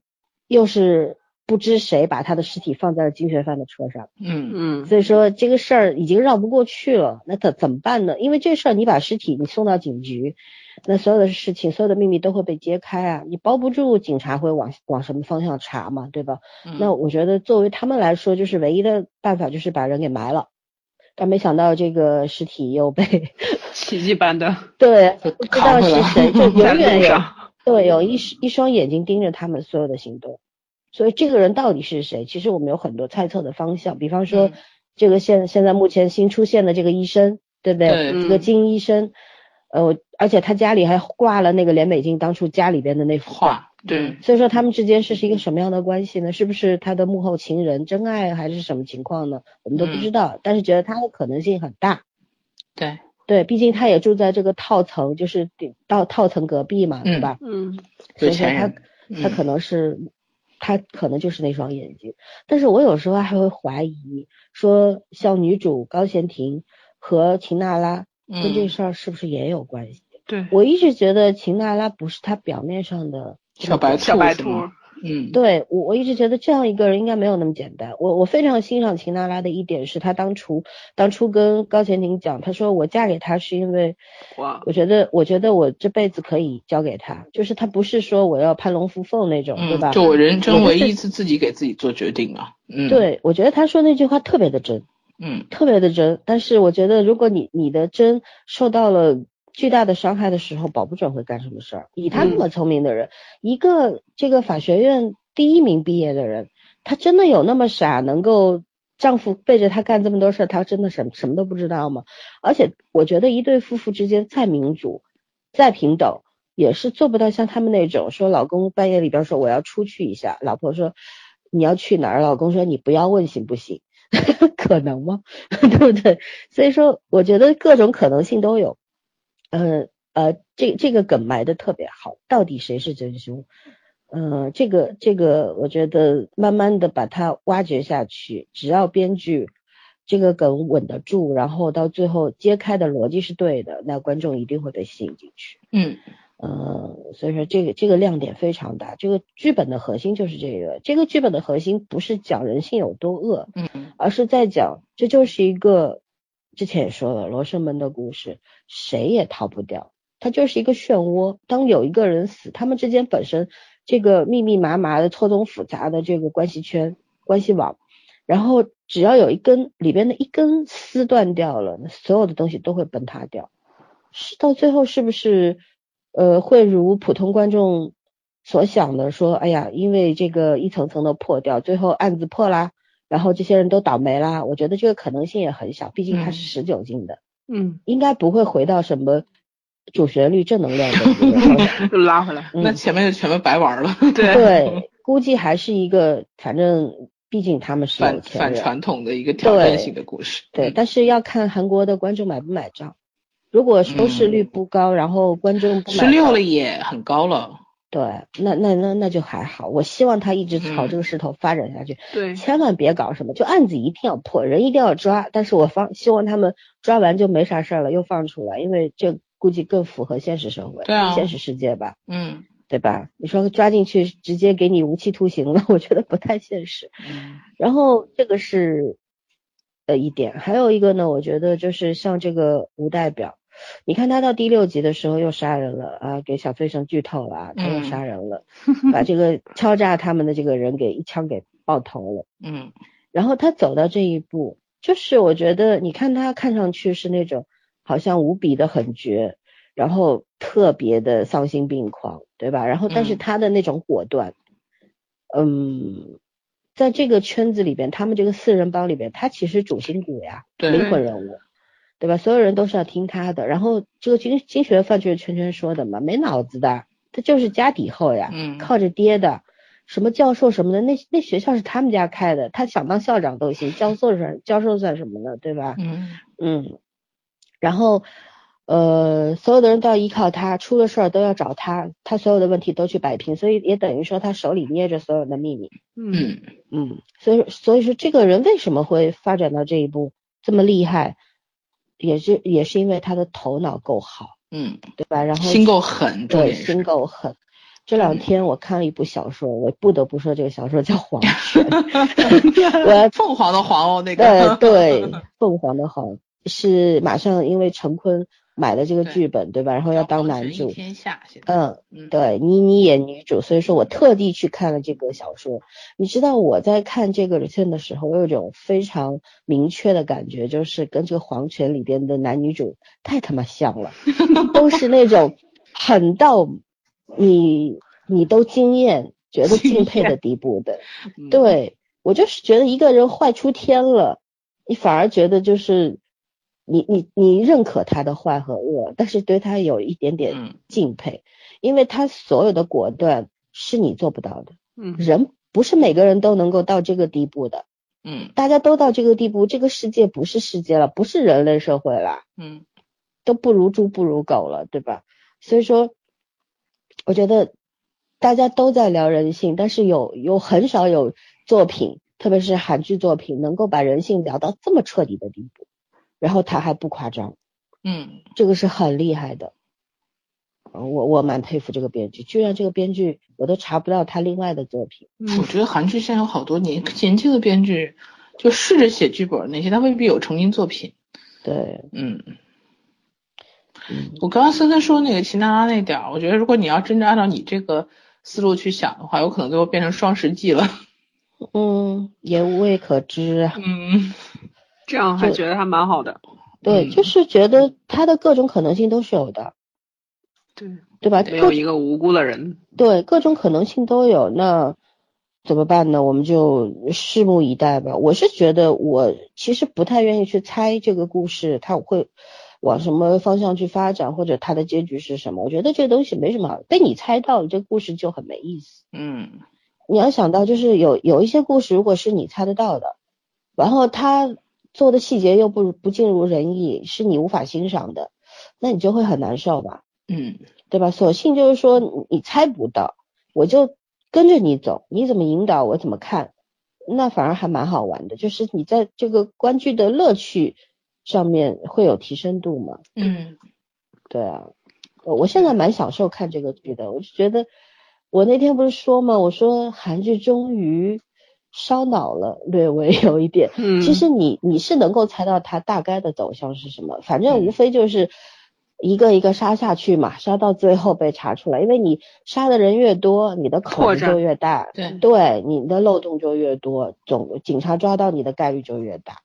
又是不知谁把他的尸体放在了金学范的车上，嗯嗯，所以说这个事儿已经绕不过去了。那怎怎么办呢？因为这事儿你把尸体你送到警局，那所有的事情，所有的秘密都会被揭开啊！你包不住警察会往往什么方向查嘛，对吧？那我觉得作为他们来说，就是唯一的办法就是把人给埋了。但没想到这个尸体又被 奇迹般的 对，不知道是谁，就永远有对有一一双眼睛盯着他们所有的行动。所以这个人到底是谁？其实我们有很多猜测的方向，比方说这个现现在目前新出现的这个医生，对不对？这个金医生。呃，而且他家里还挂了那个连美静当初家里边的那幅画，对，所以说他们之间是是一个什么样的关系呢？是不是他的幕后情人、真爱还是什么情况呢？我们都不知道，但是觉得他的可能性很大。对，对，毕竟他也住在这个套层，就是到套层隔壁嘛，对吧？嗯，所以说他他可能是他可能就是那双眼睛，但是我有时候还会怀疑，说像女主高贤婷和秦娜拉。跟这事儿是不是也有关系？对，我一直觉得秦娜拉不是他表面上的小白小白兔。嗯，对我我一直觉得这样一个人应该没有那么简单。我我非常欣赏秦娜拉的一点是，她当初当初跟高贤婷讲，她说我嫁给他是因为，哇，我觉得我觉得我这辈子可以交给他，就是他不是说我要攀龙附凤那种，对吧？就我人生唯一一次自己给自己做决定啊。嗯，对，我觉得他说那句话特别的真。嗯，特别的真，但是我觉得如果你你的真受到了巨大的伤害的时候，保不准会干什么事儿。以他那么聪明的人，一个这个法学院第一名毕业的人，他真的有那么傻，能够丈夫背着他干这么多事儿，他真的什么什么都不知道吗？而且我觉得一对夫妇之间再民主、再平等，也是做不到像他们那种说老公半夜里边说我要出去一下，老婆说你要去哪儿，老公说你不要问行不行？可能吗？对不对？所以说，我觉得各种可能性都有。呃呃，这这个梗埋的特别好，到底谁是真凶？嗯，这个这个，我觉得慢慢的把它挖掘下去，只要编剧这个梗稳得住，然后到最后揭开的逻辑是对的，那观众一定会被吸引进去。嗯。呃，所以说这个这个亮点非常大，这个剧本的核心就是这个，这个剧本的核心不是讲人性有多恶，嗯，而是在讲这就是一个之前也说了罗生门的故事，谁也逃不掉，它就是一个漩涡，当有一个人死，他们之间本身这个密密麻麻的错综复杂的这个关系圈关系网，然后只要有一根里边的一根丝断掉了，那所有的东西都会崩塌掉，是到最后是不是？呃，会如普通观众所想的说，哎呀，因为这个一层层的破掉，最后案子破啦，然后这些人都倒霉啦。我觉得这个可能性也很小，毕竟它是十九禁的，嗯，应该不会回到什么主旋律正能量的 拉回来，那前面就全部白玩了。对 对，估计还是一个，反正毕竟他们是反反传统的一个挑战性的故事。对，但是要看韩国的观众买不买账。如果收视率不高，然后观众不十六了也很高了，对，那那那那就还好。我希望他一直朝这个势头发展下去，对，千万别搞什么，就案子一定要破，人一定要抓。但是我放希望他们抓完就没啥事儿了，又放出来，因为这估计更符合现实社会，对啊，现实世界吧，嗯，对吧？你说抓进去直接给你无期徒刑了，我觉得不太现实。嗯，然后这个是呃一点，还有一个呢，我觉得就是像这个吴代表。你看他到第六集的时候又杀人了啊，给小飞生剧透了啊，他又杀人了，把这个敲诈他们的这个人给一枪给爆头了。嗯，然后他走到这一步，就是我觉得你看他看上去是那种好像无比的狠绝，然后特别的丧心病狂，对吧？然后但是他的那种果断，嗯，在这个圈子里边，他们这个四人帮里边，他其实主心骨呀，灵魂人物。对吧？所有人都是要听他的。然后这个经经学范就是圈圈说的嘛，没脑子的，他就是家底厚呀，靠着爹的，什么教授什么的，那那学校是他们家开的，他想当校长都行，教授算教授算什么呢？对吧？嗯嗯。然后呃，所有的人都要依靠他，出了事儿都要找他，他所有的问题都去摆平，所以也等于说他手里捏着所有的秘密。嗯嗯。所以所以说这个人为什么会发展到这一步这么厉害？也是也是因为他的头脑够好，嗯，对吧？然后心够狠，对，心够狠。这两天我看了一部小说，我不得不说这个小说叫《黄 泉 》，我凤凰的凰哦，那个对对，凤凰的凰是马上因为陈坤买了这个剧本，对吧？然后要当男主，天下，嗯，嗯，对你你演女主，所以说我特地去看了这个小说。你知道我在看这个 return 的时候，我有一种非常明确的感觉，就是跟这个皇权里边的男女主太他妈像了，都是那种狠到你你都惊艳，觉得敬佩的地步的。嗯，对我就是觉得一个人坏出天了，你反而觉得就是你你你认可他的坏和恶，但是对他有一点点嗯敬佩，因为他所有的果断是你做不到的。嗯人不是每个人都能够到这个地步的，嗯大家都到这个地步，这个世界不是世界了，不是人类社会了，嗯都不如猪不如狗了，对吧？所以说，我觉得大家都在聊人性，但是有有很少有作品，特别是韩剧作品，能够把人性聊到这么彻底的地步，然后他还不夸张，嗯这个是很厉害的。嗯我我蛮佩服这个编剧，居然这个编剧我都查不到他另外的作品。我觉得韩剧现在有好多年年轻的编剧，就试着写剧本，那些他未必有成名作品。对，嗯，嗯我刚刚森森说那个齐娜拉那点儿，我觉得如果你要真正按照你这个思路去想的话，有可能最后变成双十记了。嗯，也无未可知啊。嗯这样还觉得还蛮好的。对，嗯就是觉得他的各种可能性都是有的，对，对吧？没有一个无辜的人。对，各种可能性都有，那怎么办呢？我们就拭目以待吧。我是觉得，我其实不太愿意去猜这个故事它会往什么方向去发展，或者它的结局是什么。我觉得这个东西没什么好，被你猜到了，这个故事就很没意思。嗯你要想到，就是有有一些故事，如果是你猜得到的，然后他做的细节又不不尽如人意，是你无法欣赏的，那你就会很难受吧。嗯对吧？索性就是说你你猜不到，我就跟着你走，你怎么引导我怎么看，那反而还蛮好玩的。就是你在这个观剧的乐趣上面会有提升度嘛？嗯对啊，我我现在蛮享受看这个剧的，我就觉得我那天不是说嘛，我说韩剧终于烧脑了，略微有一点。嗯，其实你你是能够猜到它大概的走向是什么，反正无嗯非就是一个一个杀下去嘛，杀到最后被查出来，因为你杀的人越多，你的口子就越大，对对，你的漏洞就越多，总警察抓到你的概率就越大。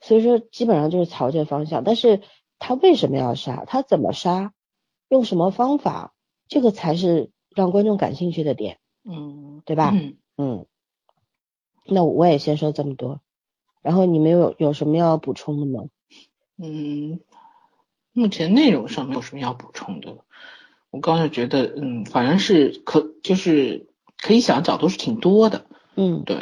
所以说基本上就是朝这方向，但是他为什么要杀？他怎么杀？用什么方法？这个才是让观众感兴趣的点，嗯，对吧？嗯嗯，那我也先说这么多，然后你们有有什么要补充的吗？嗯，目前内容上没有什么要补充的。我刚才觉得，嗯，反正是可就是可以想的角度是挺多的。嗯，对，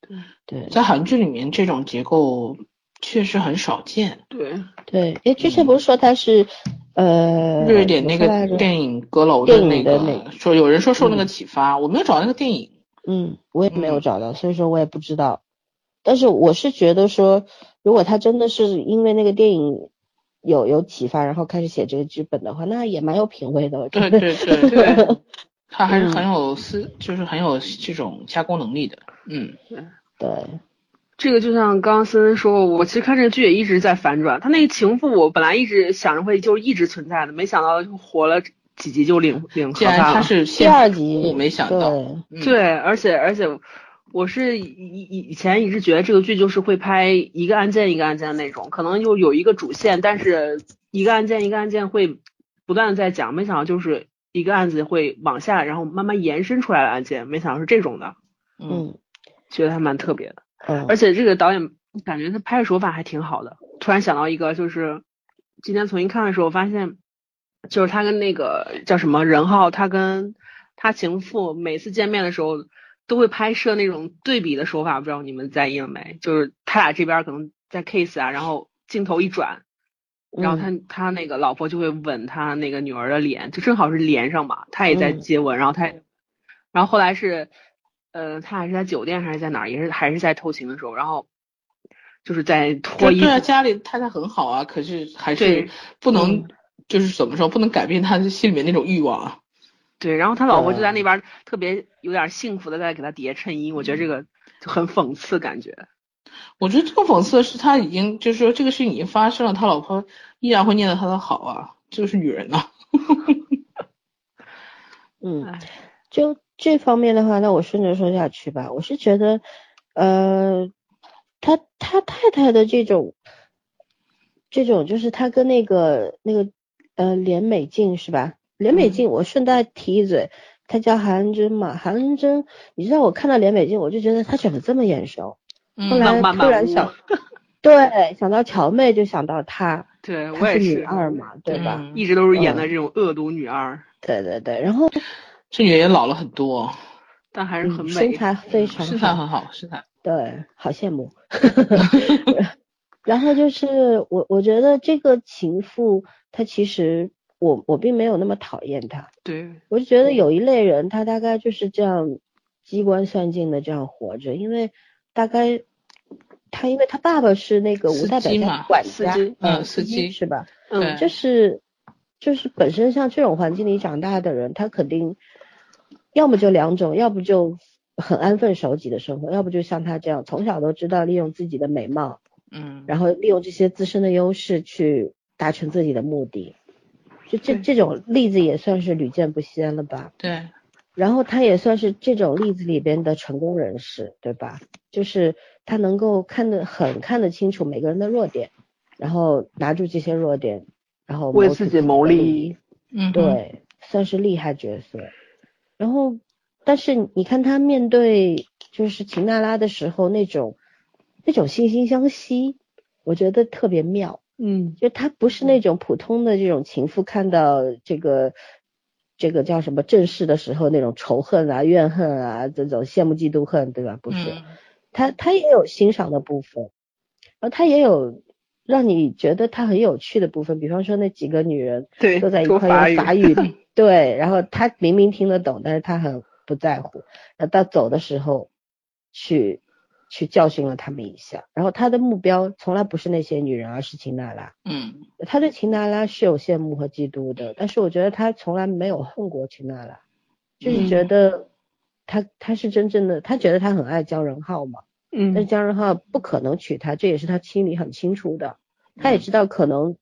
对对在韩剧里面这种结构确实很少见。对，对，诶，之前不是说他是呃瑞典那个电影《阁楼》的那影的那个，说有人说受那个启发，我没有找到那个电影。嗯，我也没有嗯找到，所以说我也不知道。但是我是觉得说，如果他真的是因为那个电影有有启发，然后开始写这个剧本的话，那也蛮有品味的。对对对对，他还是嗯很有思，就是很有这种加工能力的。嗯对，这个就像刚刚森森说，我其实看这个剧也一直在反转。他那个情妇，我本来一直想着会就是一直存在的，没想到就活了几集就领领盒既然他饭了。第是第二集我没想到。对，嗯对，而且而且我是以以以前一直觉得这个剧就是会拍一个案件一个案件的那种，可能就有一个主线，但是一个案件一个案件会不断的在讲，没想到就是一个案子会往下，然后慢慢延伸出来的案件，没想到是这种的，嗯嗯觉得还蛮特别的。嗯，而且这个导演感觉他拍的手法还挺好的。突然想到一个，就是今天重新看的时候，发现就是他跟那个叫什么任浩，他跟他情妇每次见面的时候都会拍摄那种对比的手法，不知道你们在意了没？就是他俩这边可能在 kiss 啊，然后镜头一转。然后他他那个老婆就会吻他那个女儿的脸，就正好是连上嘛，他也在嗯接吻，然后他，然后后来是，呃，他还是在酒店还是在哪儿，也是还是在偷情的时候，然后就是在脱衣服对对啊，，家里太太很好啊，可是还是对不能嗯，就是怎么说，不能改变他心里面那种欲望啊。对，然后他老婆就在那边特别有点幸福的在给他叠衬衣，我觉得这个就很讽刺感觉，我觉得更讽刺的是，他已经就是说这个事情已经发生了，他老婆依然会念叨他的好啊，就是女人呐。嗯，就这方面的话，那我顺着说下去吧。我是觉得，呃，他他太太的这种，这种就是他跟那个那个呃连美静是吧？连美静，我顺带提一嘴，她叫韩恩贞嘛。韩恩贞，你知道我看到连美静，我就觉得她长得这么眼熟，后来突然想，对，想到乔妹就想到她，对我也是女二嘛，对吧？一直都是演的这种恶毒女二。对对对，然后 这女人也老了很多，但还是很美，身材非常，身材很好，身材对，好羡慕。然后就是我，我觉得这个情妇，她其实我我并没有那么讨厌他，对我就觉得有一类人，他大概就是这样机关算尽的这样活着，因为大概他因为他爸爸是那个吴代表家管家，嗯，司机是吧？嗯，就是。就是本身像这种环境里长大的人，他肯定要么就两种，要不就很安分守己的生活，要不就像他这样从小都知道利用自己的美貌，嗯，然后利用这些自身的优势去达成自己的目的，就这这种例子也算是屡见不鲜了吧？对，然后他也算是这种例子里边的成功人士，对吧？就是他能够看得很看得清楚每个人的弱点，然后拿住这些弱点。然后为自己谋利，嗯，对，算是厉害角色。然后，但是你看他面对就是秦娜拉的时候，那种那种惺惺相惜，我觉得特别妙。嗯，就他不是那种普通的这种情妇，看到这个这个叫什么正事的时候那种仇恨啊、怨恨啊，这种羡慕嫉妒恨，对吧？不是，他他也有欣赏的部分，然后他也有。让你觉得他很有趣的部分，比方说那几个女人坐在一块用法语，对，然后他明明听得懂，但是他很不在乎。那到走的时候，去去教训了他们一下。然后他的目标从来不是那些女人，而是秦娜拉。嗯，他对秦娜拉是有羡慕和嫉妒的，但是我觉得他从来没有恨过秦娜拉，就是觉得他他是真正的，他觉得他很爱姜仁浩嘛。嗯，但姜仁浩不可能娶她，这也是他心里很清楚的。他也知道，可能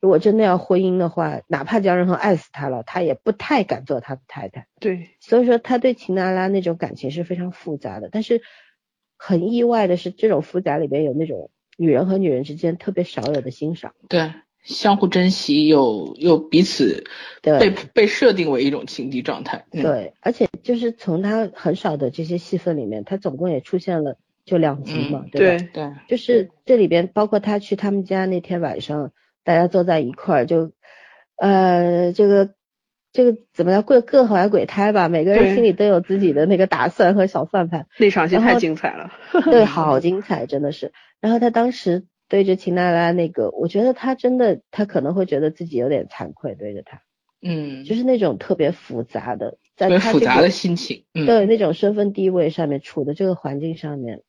如果真的要婚姻的话，哪怕姜仁浩爱死他了，他也不太敢做他的太太。对，所以说他对秦娜拉那种感情是非常复杂的。但是很意外的是，这种复杂里边有那种女人和女人之间特别少有的欣赏。对，相互珍惜又又彼此被被设定为一种情敌状态。对，而且就是从他很少的这些戏份里面，他总共也出现了。就两集嘛，对吧？对，就是这里边包括他去他们家那天晚上，大家坐在一块儿，就呃这个这个怎么样，各各怀鬼胎吧，每个人心里都有自己的那个打算和小算盘。那场戏太精彩了，对，好精彩，真的是。然后他当时对着秦娜拉那个，我觉得他真的，他可能会觉得自己有点惭愧，对着他，嗯，就是那种特别复杂的，在他复杂的心情，对那种身份地位上面处的这个环境上面。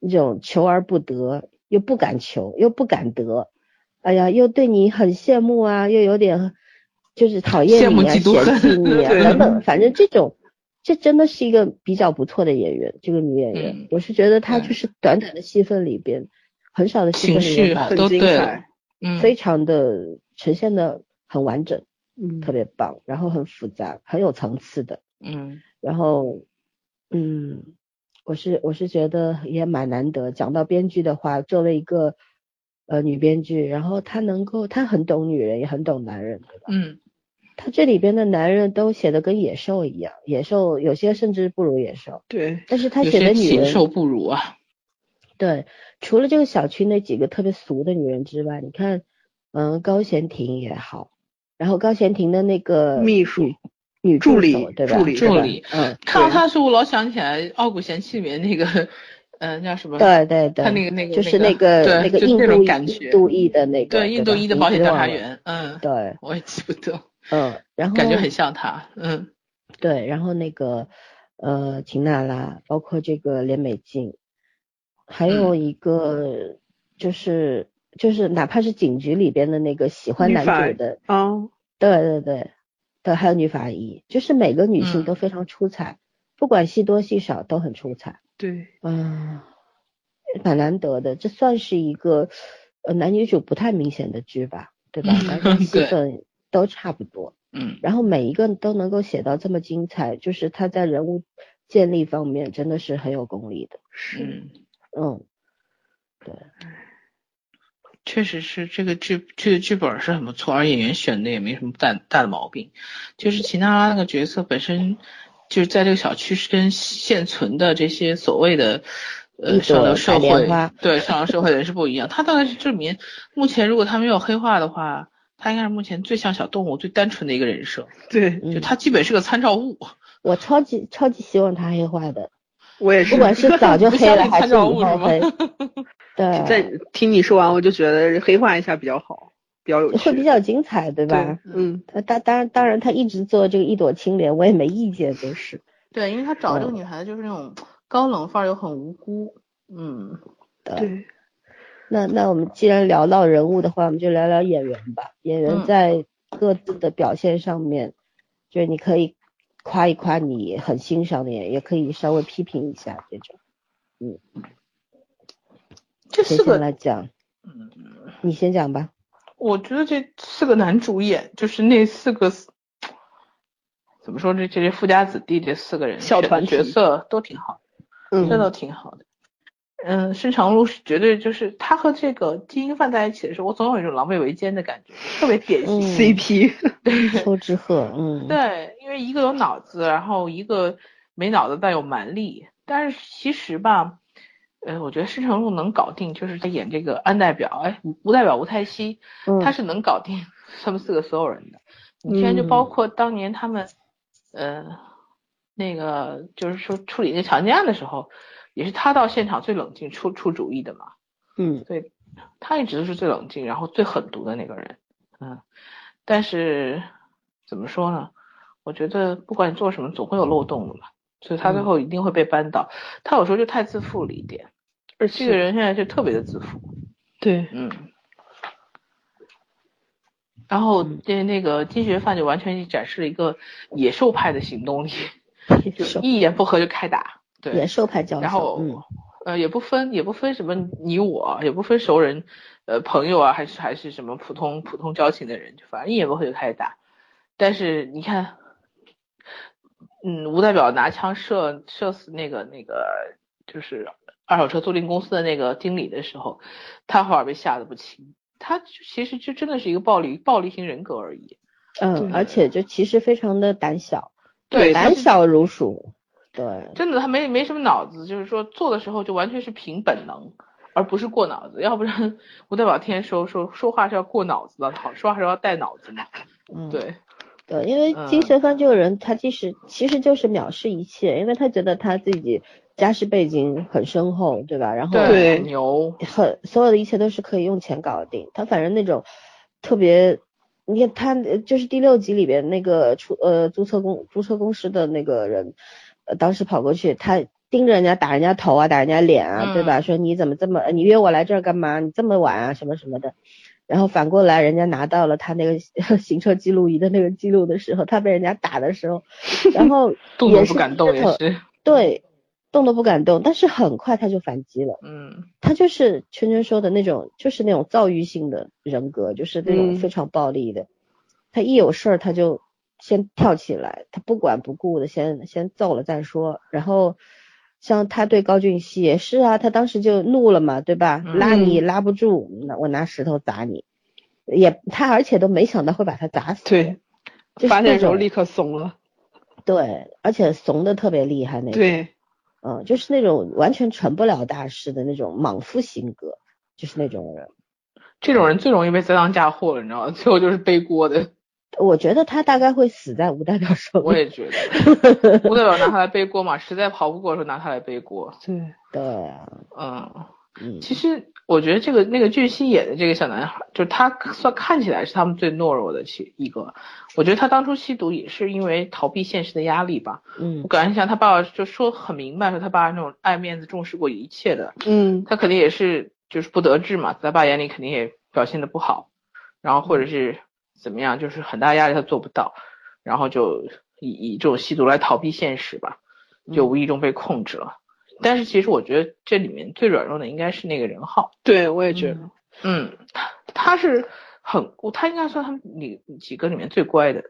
那种求而不得，又不敢求，又不敢得，哎呀，又对你很羡慕啊，又有点就是讨厌你啊，嫌弃你啊，等等，反正这种，这真的是一个比较不错的演员，这个女演员，我是觉得她就是短短的戏份里边，很少的戏份里边，很精彩，嗯，非常的呈现的很完整，嗯，特别棒，然后很复杂，很有层次的，嗯，然后，嗯。我是我是觉得也蛮难得。讲到编剧的话，作为一个呃女编剧，然后她能够，她很懂女人，也很懂男人，对吧？嗯。她这里边的男人都写的跟野兽一样，野兽有些甚至不如野兽。对。但是他写的女人。禽兽不如啊。对，除了这个小区那几个特别俗的女人之外，你看，嗯，高贤婷也好，然后高贤婷的那个秘书。女助理对吧？助理助理，嗯，看到他的时候，我老想起来《傲骨贤妻》里面那个，嗯，叫什么？对对对，他那个那个就是那个那个印度印度裔的那个，对印度裔的保险调查员，嗯，对，我也记不得，嗯，然后感觉很像他，嗯，对，然后那个呃秦娜拉，包括这个连美静，还有一个就是就是哪怕是警局里边的那个喜欢男主的，哦，对对对。对，还有女法医，就是每个女性都非常出彩，不管戏多戏少都很出彩。对，嗯，蛮难得的，这算是一个呃男女主不太明显的剧吧，对吧？男生戏份都差不多，嗯，然后每一个都能够写到这么精彩，就是他在人物建立方面真的是很有功力的，是，嗯，对，确实是这个剧剧的剧本是很不错，而演员选的也没什么大大的毛病，就是秦娜拉那个角色本身就是在这个小区是跟现存的这些所谓的呃上流社会对上流社会的人是不一样，他当然是证明目前如果他没有黑化的话，他应该是目前最像小动物、最单纯的一个人设，对，嗯就他基本是个参照物。我超级超级希望他黑化的，我也是。不管是 早就黑了还是后黑，对，在听你说完，我就觉得黑化一下比较好，比较有趣，会比较精彩，对吧？对，嗯，他当当然当然他一直做这个一朵青莲，我也没意见，就是对，因为他找这个嗯女孩子就是那种高冷范儿又很无辜，嗯，对。对，那那我们既然聊到人物的话，我们就聊聊演员吧。演员嗯在各自的表现上面，就是你可以夸一夸你很欣赏的演员，也可以稍微批评一下这种。嗯这四个来讲？嗯，你先讲吧。我觉得这四个男主演就是那四个怎么说这这些富家子弟这四个人小团角色都挺好的，嗯，这都挺好的。嗯，申长路是绝对就是他和这个金英范在一起的时候，我总有一种狼狈为奸的感觉，特别典型。嗯 CP，对邱之鹤，嗯，对，因为一个有脑子，然后一个没脑子但有蛮力。但是其实吧，呃，我觉得申长路能搞定，就是在演这个安代表，哎，吴吴代表吴太熙，嗯他是能搞定他们四个所有人的。你既然就包括当年他们，呃，那个就是说处理那个强奸案的时候，也是他到现场最冷静出出主意的嘛。嗯对，他一直都是最冷静，然后最狠毒的那个人，嗯，但是怎么说呢？我觉得不管你做什么，总会有漏洞的嘛，所以他最后一定会被扳倒。他有时候就太自负了一点，而这个人现在就特别的自负，对，嗯。然后那那个金学范就完全展示了一个野兽派的行动力，就一言不合就开打，对，野兽派教授，然后、嗯呃也不分也不分什么你我，也不分熟人，呃朋友啊还是还是什么普通普通交情的人，就反正一言不合就开始打。但是你看，嗯，吴代表拿枪射射死那个那个就是二手车租赁公司的那个经理的时候，他反而被吓得不轻。他其实就真的是一个暴力暴力型人格而已。嗯，而且就其实非常的胆小，对，胆小如鼠，对，真的，他没没什么脑子，就是说做的时候就完全是凭本能，而不是过脑子。要不然吴代表天说说说话是要过脑子的，好说话是要带脑子嘛。嗯，对，对，因为嗯金学帆这个人，他其实其实就是藐视一切，因为他觉得他自己家世背景很深厚，对吧？然后对牛，很所有的一切都是可以用钱搞定。他反正那种特别，你看他呃就是第六集里边那个出呃注册公注册公司的那个人，呃当时跑过去，他盯着人家打人家头啊，打人家脸啊，对吧？说你怎么这么，你约我来这儿干嘛？你这么晚啊，什么什么的。然后反过来，人家拿到了他那个行 车记录仪的那个记录的时候，他被人家打的时候，然后 动都不敢动也是。对，动都不敢动，但是很快他就反击了。嗯他就是圈圈说的那种，就是那种躁郁性的人格，就是那种嗯非常暴力的。他一有事儿他就先跳起来，他不管不顾的先先揍了再说。然后像他对高俊熙也是啊，他当时就怒了嘛，对吧？嗯拉你拉不住，那我拿石头砸你。也他而且都没想到会把他砸死。对，就是发现那种的时候立刻怂了，对，而且怂的特别厉害那种。对，嗯，就是那种完全成不了大事的那种莽夫性格，就是那种人。这种人最容易被栽赃嫁祸了，你知道吗？最后就是背锅的。我觉得他大概会死在吴代表手里。我也觉得，吴代表拿他来背锅嘛，实在跑不过的时候拿他来背锅。对，对啊，嗯。嗯，其实我觉得这个那个俊熙演的这个小男孩，就是他算看起来是他们最懦弱的其一个。我觉得他当初吸毒也是因为逃避现实的压力吧。嗯我感觉像他爸爸就说很明白，说他爸那种爱面子、重视过一切的，嗯，他肯定也是就是不得志嘛，在他爸眼里肯定也表现的不好，然后或者是怎么样，就是很大压力他做不到，然后就以以这种吸毒来逃避现实吧，就无意中被控制了。但是其实我觉得这里面最软弱的应该是那个任浩。对，我也觉得。嗯，他他是很，他应该算他们里几个里面最乖的，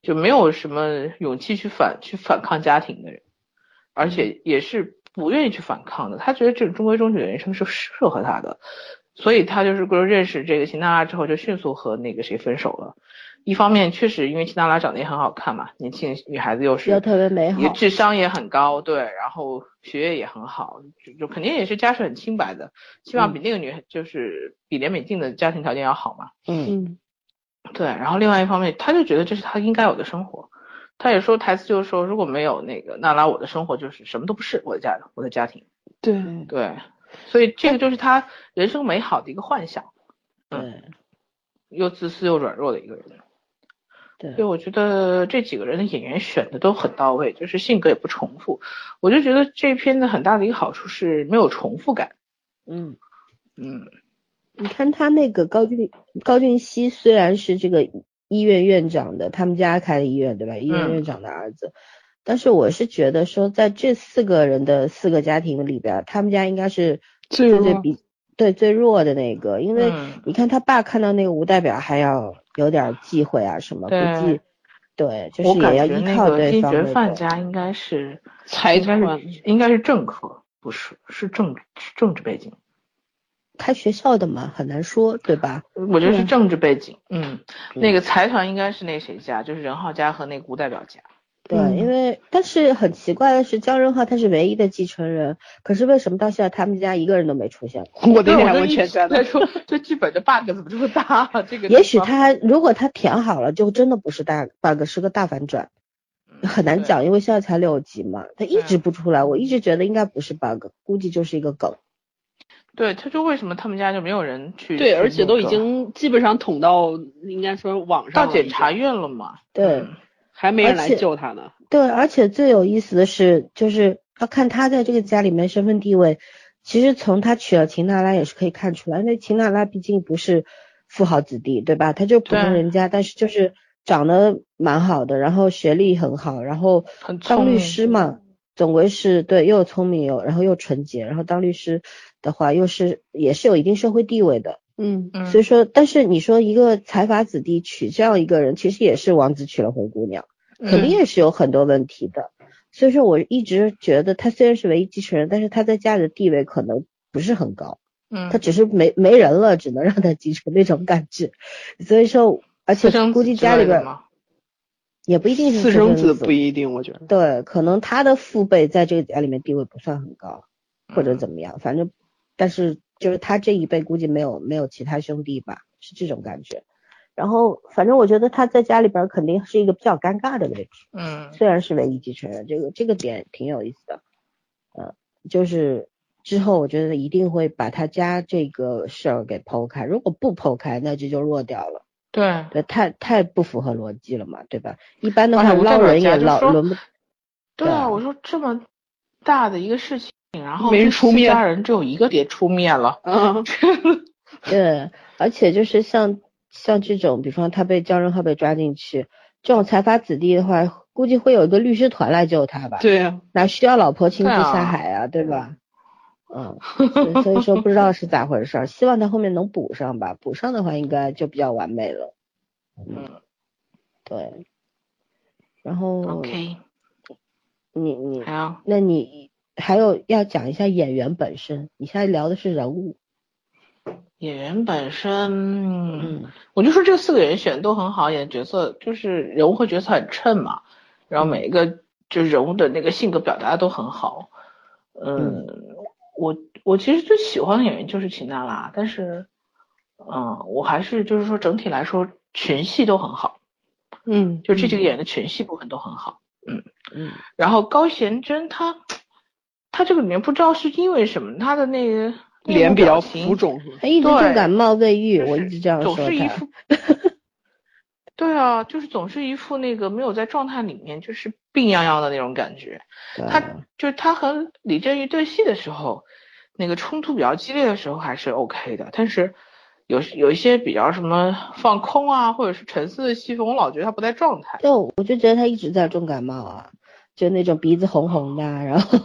就没有什么勇气去反去反抗家庭的人，而且也是不愿意去反抗的。他觉得这种中规中矩的人生是适合他的，所以他就是说认识这个秦娜拉之后，就迅速和那个谁分手了。一方面确实因为秦娜拉长得也很好看嘛，年轻女孩子又是又特别美好，智商也很高，对，然后学业也很好，就就肯定也是家世很清白的，起码比那个女就是比连美静的家庭条件要好嘛。嗯，对，然后另外一方面，他就觉得这是他应该有的生活，他也说台词就是说如果没有那个娜拉，我的生活就是什么都不是，我的家我的家庭。对对，所以这个就是他人生美好的一个幻想。对，又自私又软弱的一个人。对，所以我觉得这几个人的演员选的都很到位，就是性格也不重复。我就觉得这片子很大的一个好处是没有重复感。嗯嗯，你看他那个高俊高俊熙虽然是这个医院院长的，他们家开的医院对吧？医院院长的儿子，但是我是觉得说在这四个人的四个家庭里边，他们家应该是最最比对最弱的那个，因为你看他爸看到那个吴代表还要。有点忌讳啊什么，估计对，就是也要依靠对方。金爵范家应该是财团，应该是政客，不是是政政治背景。开学校的嘛，很难说，对吧？我觉得是政治背景。嗯，那个财团应该是那谁家，就是任浩家和那个吴代表家。对，因为但是很奇怪的是，姜仁浩他是唯一的继承人，可是为什么到现在他们家一个人都没出现？我的天，我全在说这剧本的 bug 怎么这么大？这个也许他如果他填好了，就真的不是大 bug，是个大反转，很难讲，因为现在才六集嘛，他一直不出来，我一直觉得应该不是 bug，估计就是一个梗。对，他说为什么他们家就没有人去？对，而且都已经基本上捅到应该说网上到检察院了嘛？对。还没人来救他呢。对，而且最有意思的是，就是要看他在这个家里面身份地位。其实从他娶了秦娜拉也是可以看出来，因为秦娜拉毕竟不是富豪子弟，对吧？他就普通人家，但是就是长得蛮好的，然后学历很好，然后当律师嘛，总归是对，又聪明又然后又纯洁，然后当律师的话又是也是有一定社会地位的。嗯，所以说，但是你说一个财阀子弟娶这样一个人，其实也是王子娶了灰姑娘。肯定也是有很多问题的，所以说我一直觉得他虽然是唯一继承人，但是他在家里的地位可能不是很高，嗯，他只是没没人了，只能让他继承那种感觉，所以说，而且估计家里边也不一定是私生子，不一定，我觉得，对，可能他的父辈在这个家里面地位不算很高，或者怎么样，反正，但是就是他这一辈估计没有没有其他兄弟吧，是这种感觉。然后，反正我觉得他在家里边肯定是一个比较尴尬的位置。嗯，虽然是唯一继承人，这个这个点挺有意思的。嗯，就是之后我觉得一定会把他家这个事儿给剖开，如果不剖开，那这就弱掉了。对，对，太太不符合逻辑了嘛，对吧？一般的话捞人也捞轮不。对啊，我说这么大的一个事情，然后没人出面，家人只有一个爹出面了。嗯，对，而且就是像。像这种，比方他被江仁浩被抓进去，这种财阀子弟的话，估计会有一个律师团来救他吧？对呀，哪需要老婆亲自下海啊？对吧？嗯，所以说不知道是咋回事，希望他后面能补上吧。补上的话，应该就比较完美了。嗯，对。然后，OK，你你，好，那你还有要讲一下演员本身？你现在聊的是人物。演员本身，嗯，我就说这四个人选的都很好，演角色就是人物和角色很衬嘛，然后每一个就人物的那个性格表达的都很好，嗯，我我其实最喜欢的演员就是秦娜拉，但是，嗯，我还是就是说整体来说群戏都很好，嗯，就这几个演的群戏部分都很好，嗯嗯，然后高贤贞她，她这个里面不知道是因为什么，她的那个。脸比较浮肿，他一直重感冒未愈，我一直这样说总是一副，对啊，就是总是一副那个没有在状态里面，就是病殃殃的那种感觉。他就是他和李振宇对戏的时候，那个冲突比较激烈的时候还是 OK 的，但是有有一些比较什么放空啊，或者是沉思的戏份，我老觉得他不在状态。就我就觉得他一直在重感冒啊。就那种鼻子红红的，然后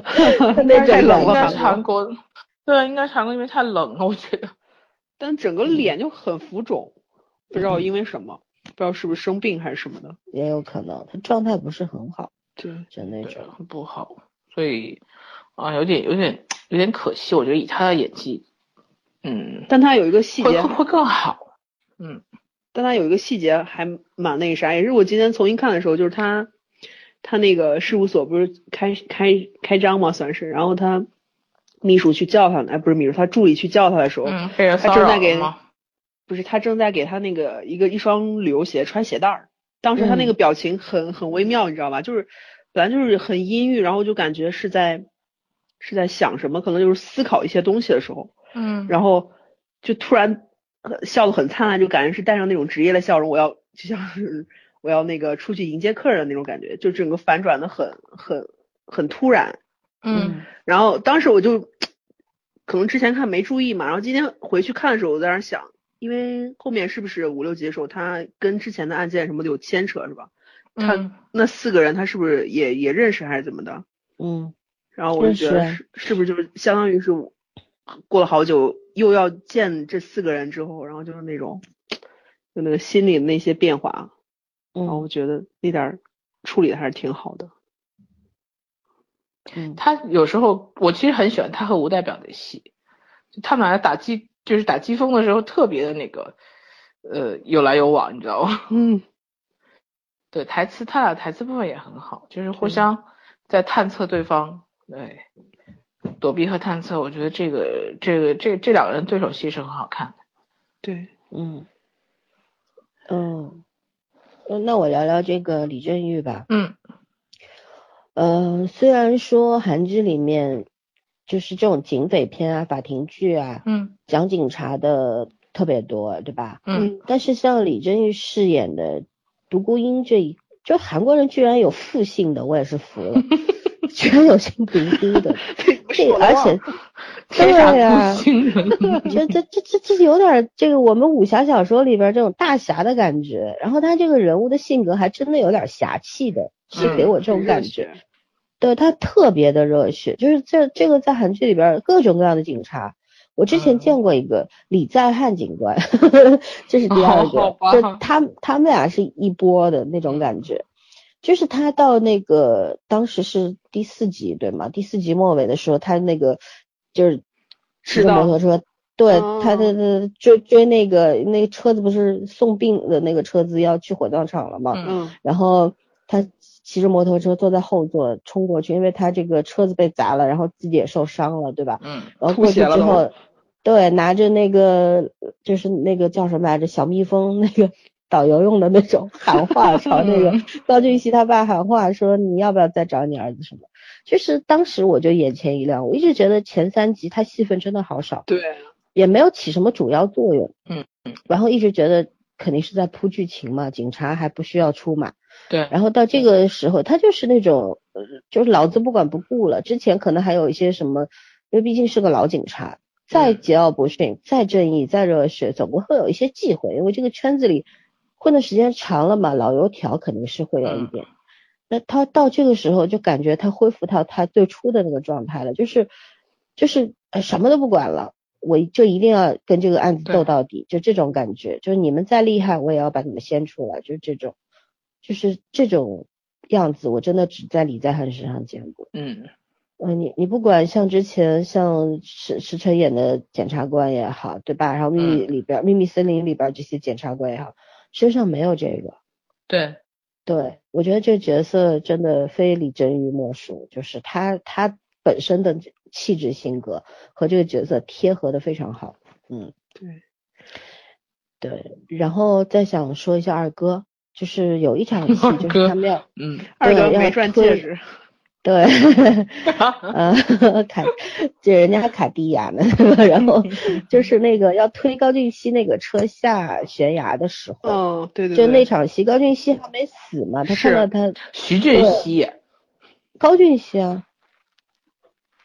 那种感应该是。韩国，对，应该是韩国，因为太冷了，我觉得。但整个脸就很浮肿，不知道因为什么，不知道是不是生病还是什么的。也有可能他状态不是很好，对，就那对种。，很不好，所以啊，有点有点有点可惜，我觉得以他的演技，嗯，但他有一个细节，会会会更好，嗯但他有一个细节还蛮那个啥，也是我今天重新看的时候，就是他他那个事务所不是开开开张嘛，算是，然后他秘书去叫他，哎，不是秘书，他助理去叫他的时候，他正在给？不是他正在给他那个一个一双旅游鞋穿鞋带儿，当时他那个表情很很微妙，你知道吧？就是本来就是很阴郁，然后就感觉是在是在想什么，可能就是思考一些东西的时候，嗯，然后就突然呃笑得很灿烂，就感觉是带上那种职业的笑容，我要就像是我要那个出去迎接客人的那种感觉，就整个反转的很很很突然。嗯然后当时我就可能之前看没注意嘛，然后今天回去看的时候，我在那想，因为后面是不是五六集的时候，他跟之前的案件什么的有牵扯是吧？他嗯那四个人他是不是也也认识还是怎么的？嗯然后我就觉得是是不是就是相当于是过了好久又要见这四个人之后，然后就是那种就那个心里的那些变化，然后嗯我觉得那点儿处理的还是挺好的。嗯。他有时候我其实很喜欢他和吴代表的戏，就他们俩打击就是打机锋的时候特别的那个，呃，有来有往，你知道吗？嗯，对，台词他俩台词部分也很好，就是互相在探测对方，对，躲避和探测，我觉得这个这个这这两个人对手戏是很好看的。对，嗯。嗯，呃那我聊聊这个李振玉吧。嗯呃，虽然说韩剧里面就是这种警匪片啊、法庭剧啊，嗯讲警察的特别多，对吧？嗯但是像李正玉饰演的独孤英这一，就韩国人居然有复姓的，我也是服了，居然有姓独孤的，这而且对啊孤星人，这这这这这有点儿这个我们武侠小说里边儿这种大侠的感觉，然后他这个人物的性格还真的有点侠气的，是给我这种感觉。对他特别的热血，就是这这个在韩剧里边儿各种各样的警察，我之前嗯见过一个李在汉警官，这是第二个，哦就他他们俩是一波的那种感觉。就是他到那个当时是第四集对吗？第四集末尾的时候，他那个就是骑着摩托车，对哦他的的追追那个那个车子不是送病的那个车子要去火葬场了吗？嗯嗯然后他骑着摩托车坐在后座冲过去，因为他这个车子被砸了，然后自己也受伤了，对吧？嗯然后过去之后，对，拿着那个就是那个叫什么来着，小蜜蜂那个导游用的那种 喊话，朝那个嗯高俊熙他爸喊话说你要不要再找你儿子什么？就是当时我就眼前一亮，我一直觉得前三集他戏份真的好少，对，也没有起什么主要作用，嗯嗯，然后一直觉得肯定是在铺剧情嘛，警察还不需要出马。对，然后到这个时候，他就是那种，呃，就是老子不管不顾了。之前可能还有一些什么，因为毕竟是个老警察，再嗯桀骜不驯，再正义，再热血，总归会有一些忌讳，因为这个圈子里混的时间长了嘛，老油条肯定是会有一点。那他到这个时候就感觉他恢复到他最初的那个状态了，就是就是呃什么都不管了，我就一定要跟这个案子斗到底，就这种感觉，就是你们再厉害，我也要把你们掀出来，就是这种。就是这种样子，我真的只在李在汉身上见过。嗯嗯、你你不管像之前像石石晨演的检察官也好，对吧？然后秘密里边、秘密森林里边这些检察官也好，身上没有这个。对，对我觉得这个角色真的非李真瑜莫属，就是他他本身的气质性格和这个角色贴合的非常好。嗯，对，对。然后再想说一下二哥，就是有一场 戏就是他们要。嗯，二哥没转戒指，对，嗯，卡，这人家卡地亚呢，然后就是那个要推高俊熙那个车下悬崖的时候，哦，对对就，那场戏，高俊熙还没死嘛，他看到他徐俊熙，高俊熙啊，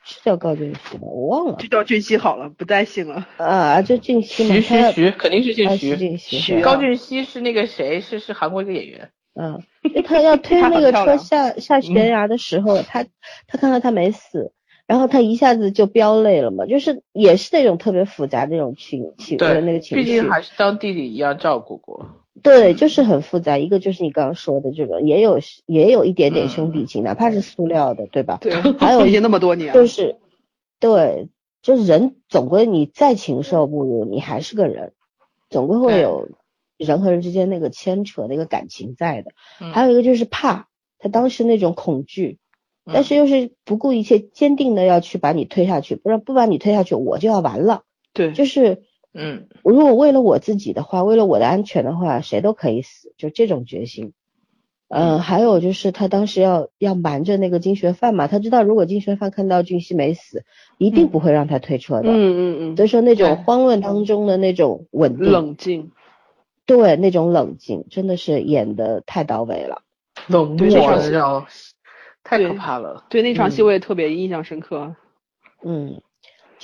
是叫高俊熙吧，我忘了就叫俊熙好了，不带姓了。啊，就俊熙嘛，徐徐徐，肯定是姓啊徐。俊熙，徐高俊熙是那个谁？是是韩国一个演员。嗯，就他要 推那个车下下悬崖的时候，他他看到他没死，然后他一下子就飙泪了嘛，就是也是那种特别复杂的那种情情对那个情绪，毕竟还是当弟弟一样照顾过。对，就是很复杂。一个就是你刚刚说的这个，也有也有一点点兄弟情，哪怕是塑料的，对吧？对，还有 已经那么多年，就是对，就是人总归你再禽兽不如，你还是个人，总归会有人和人之间那个牵扯那个感情在的。嗯还有一个就是怕，他当时那种恐惧，但嗯是又是不顾一切坚定的要去把你推下去，不然不把你推下去，我就要完了。对，就是嗯我如果为了我自己的话，为了我的安全的话，谁都可以死，就这种决心。嗯，还有就是他当时要要瞒着那个金学范嘛，他知道如果金学范看到俊熙没死，一定不会让他推车的。嗯嗯嗯所以说那种慌乱当中的那种稳嗯，定，冷静，对那种冷静，真的是演的太到位了。冷漠叫太可怕了。对那场戏嗯我也特别印象深刻。嗯，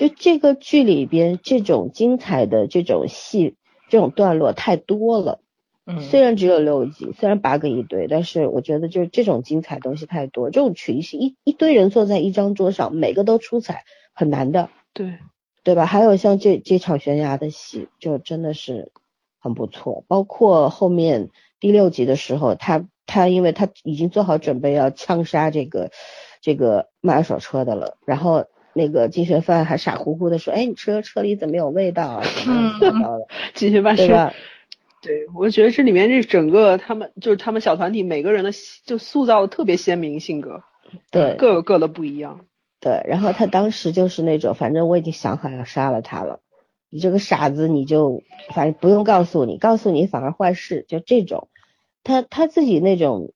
就这个剧里边这种精彩的这种戏，这种段落太多了。嗯，虽然只有六集，虽然八个一堆，但是我觉得就是这种精彩东西太多，这种群戏一一堆人坐在一张桌上，每个都出彩，很难的，对，对吧？还有像这这场悬崖的戏，就真的是很不错。包括后面第六集的时候，他他因为他已经做好准备要枪杀这个这个卖二手车的了，然后那个金学范还傻乎乎的说：“哎，你车车里怎么有味道啊？怎么怎么着的，金学范是，对吧？”对我觉得这里面这整个他们就是他们小团体每个人的就塑造的特别鲜明性格，对，各有各的不一样。对，然后他当时就是那种，反正我已经想好要杀了他了，你这个傻子，你就反正不用告诉你，告诉你反而坏事，就这种，他他自己那种，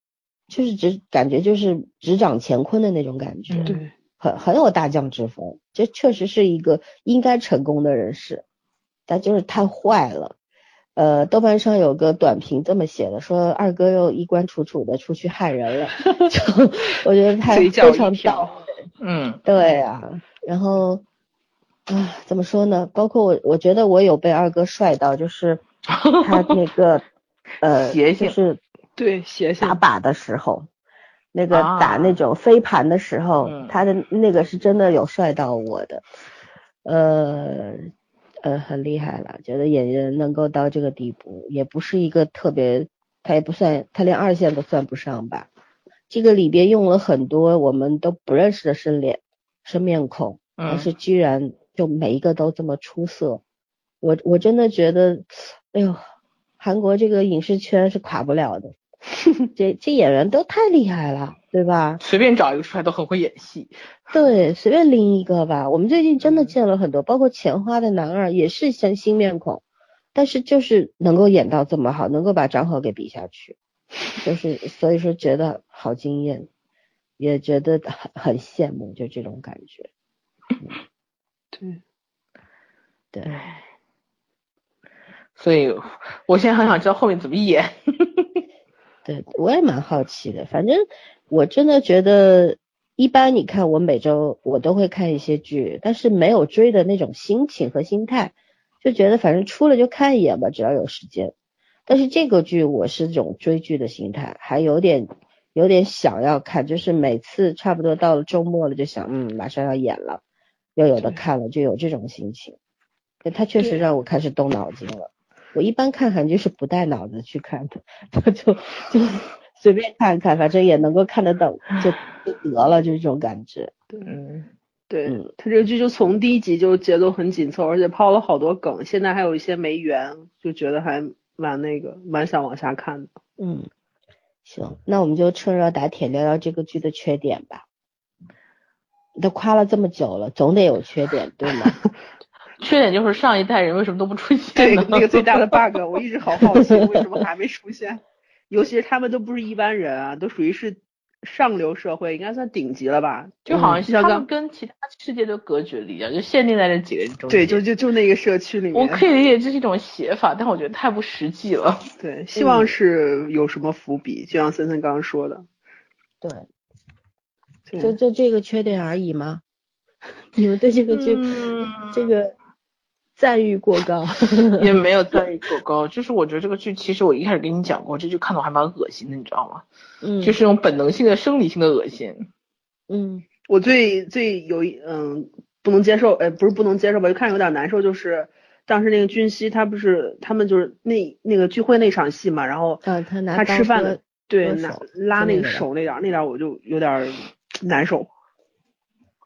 就是只感觉就是执掌乾坤的那种感觉，嗯对，很很有大将之风，这确实是一个应该成功的人士，但就是太坏了。呃，豆瓣上有个短评这么写的，说二哥又衣冠楚楚的出去害人了，就我觉得他非常一挑到嗯对啊，然后啊，怎么说呢？包括我，我觉得我有被二哥帅到，就是他那个 呃，邪性就是对，邪性打靶的时候，那个啊。打那种飞盘的时候，嗯。他的那个是真的有帅到我的，呃呃，很厉害了，觉得演员能够到这个地步，也不是一个特别，他也不算，他连二线都算不上吧。这个里边用了很多我们都不认识的生脸、生面孔，但嗯是居然就每一个都这么出色，我我真的觉得，哎呦，韩国这个影视圈是垮不了的，这这演员都太厉害了，对吧？随便找一个出来都很会演戏。对，随便拎一个吧。我们最近真的嗯见了很多，包括钱花的男二也是像新面孔，但是就是能够演到这么好，能够把张赫给比下去，就是所以说觉得好惊艳，也觉得很很羡慕，就这种感觉。对，对，所以我现在很想知道后面怎么演。对，我也蛮好奇的。反正我真的觉得，一般你看我每周我都会看一些剧，但是没有追的那种心情和心态，就觉得反正出了就看一眼吧，只要有时间。但是这个剧我是这种追剧的心态，还有点有点想要看，就是每次差不多到了周末了，就想嗯马上要演了，又有的看了，就有这种心情。对它确实让我开始动脑筋了。我一般看韩剧是不带脑子去看的，就就随便看看，反正也能够看得懂，就就得了，就这种感觉。对，对嗯，他这个剧就从第一集就节奏很紧凑，而且抛了好多梗，现在还有一些没圆，就觉得还蛮那个，蛮想往下看的。嗯，行，那我们就趁热打铁聊聊这个剧的缺点吧。都夸了这么久了，总得有缺点，对吗？缺点就是上一代人为什么都不出现对，那个最大的 bug，我一直好好奇为什么还没出现，尤其是他们都不是一般人啊，都属于是上流社会，应该算顶级了吧？就好像是他们跟其他世界都隔绝了一样，就限定在这几个人中。对，就就就那个社区里面。我可以理解这是一种写法，但我觉得太不实际了。对，希望是有什么伏笔，就像森森刚刚说的。对，对就就这个缺点而已吗？你们对这个这、嗯这个赞誉过高，也没有赞誉过高。就是我觉得这个剧，其实我一开始跟你讲过，这剧看到还蛮恶心的，你知道吗？嗯，就是那种本能性的生理性的恶心。嗯，我最最有一嗯不能接受，哎不是不能接受吧，就看着有点难受，就是当时那个俊熙他不是他们就是那那个聚会那场戏嘛，然后呃他拿他吃饭的对拿拉那个就那个手那点那点我就有点难受。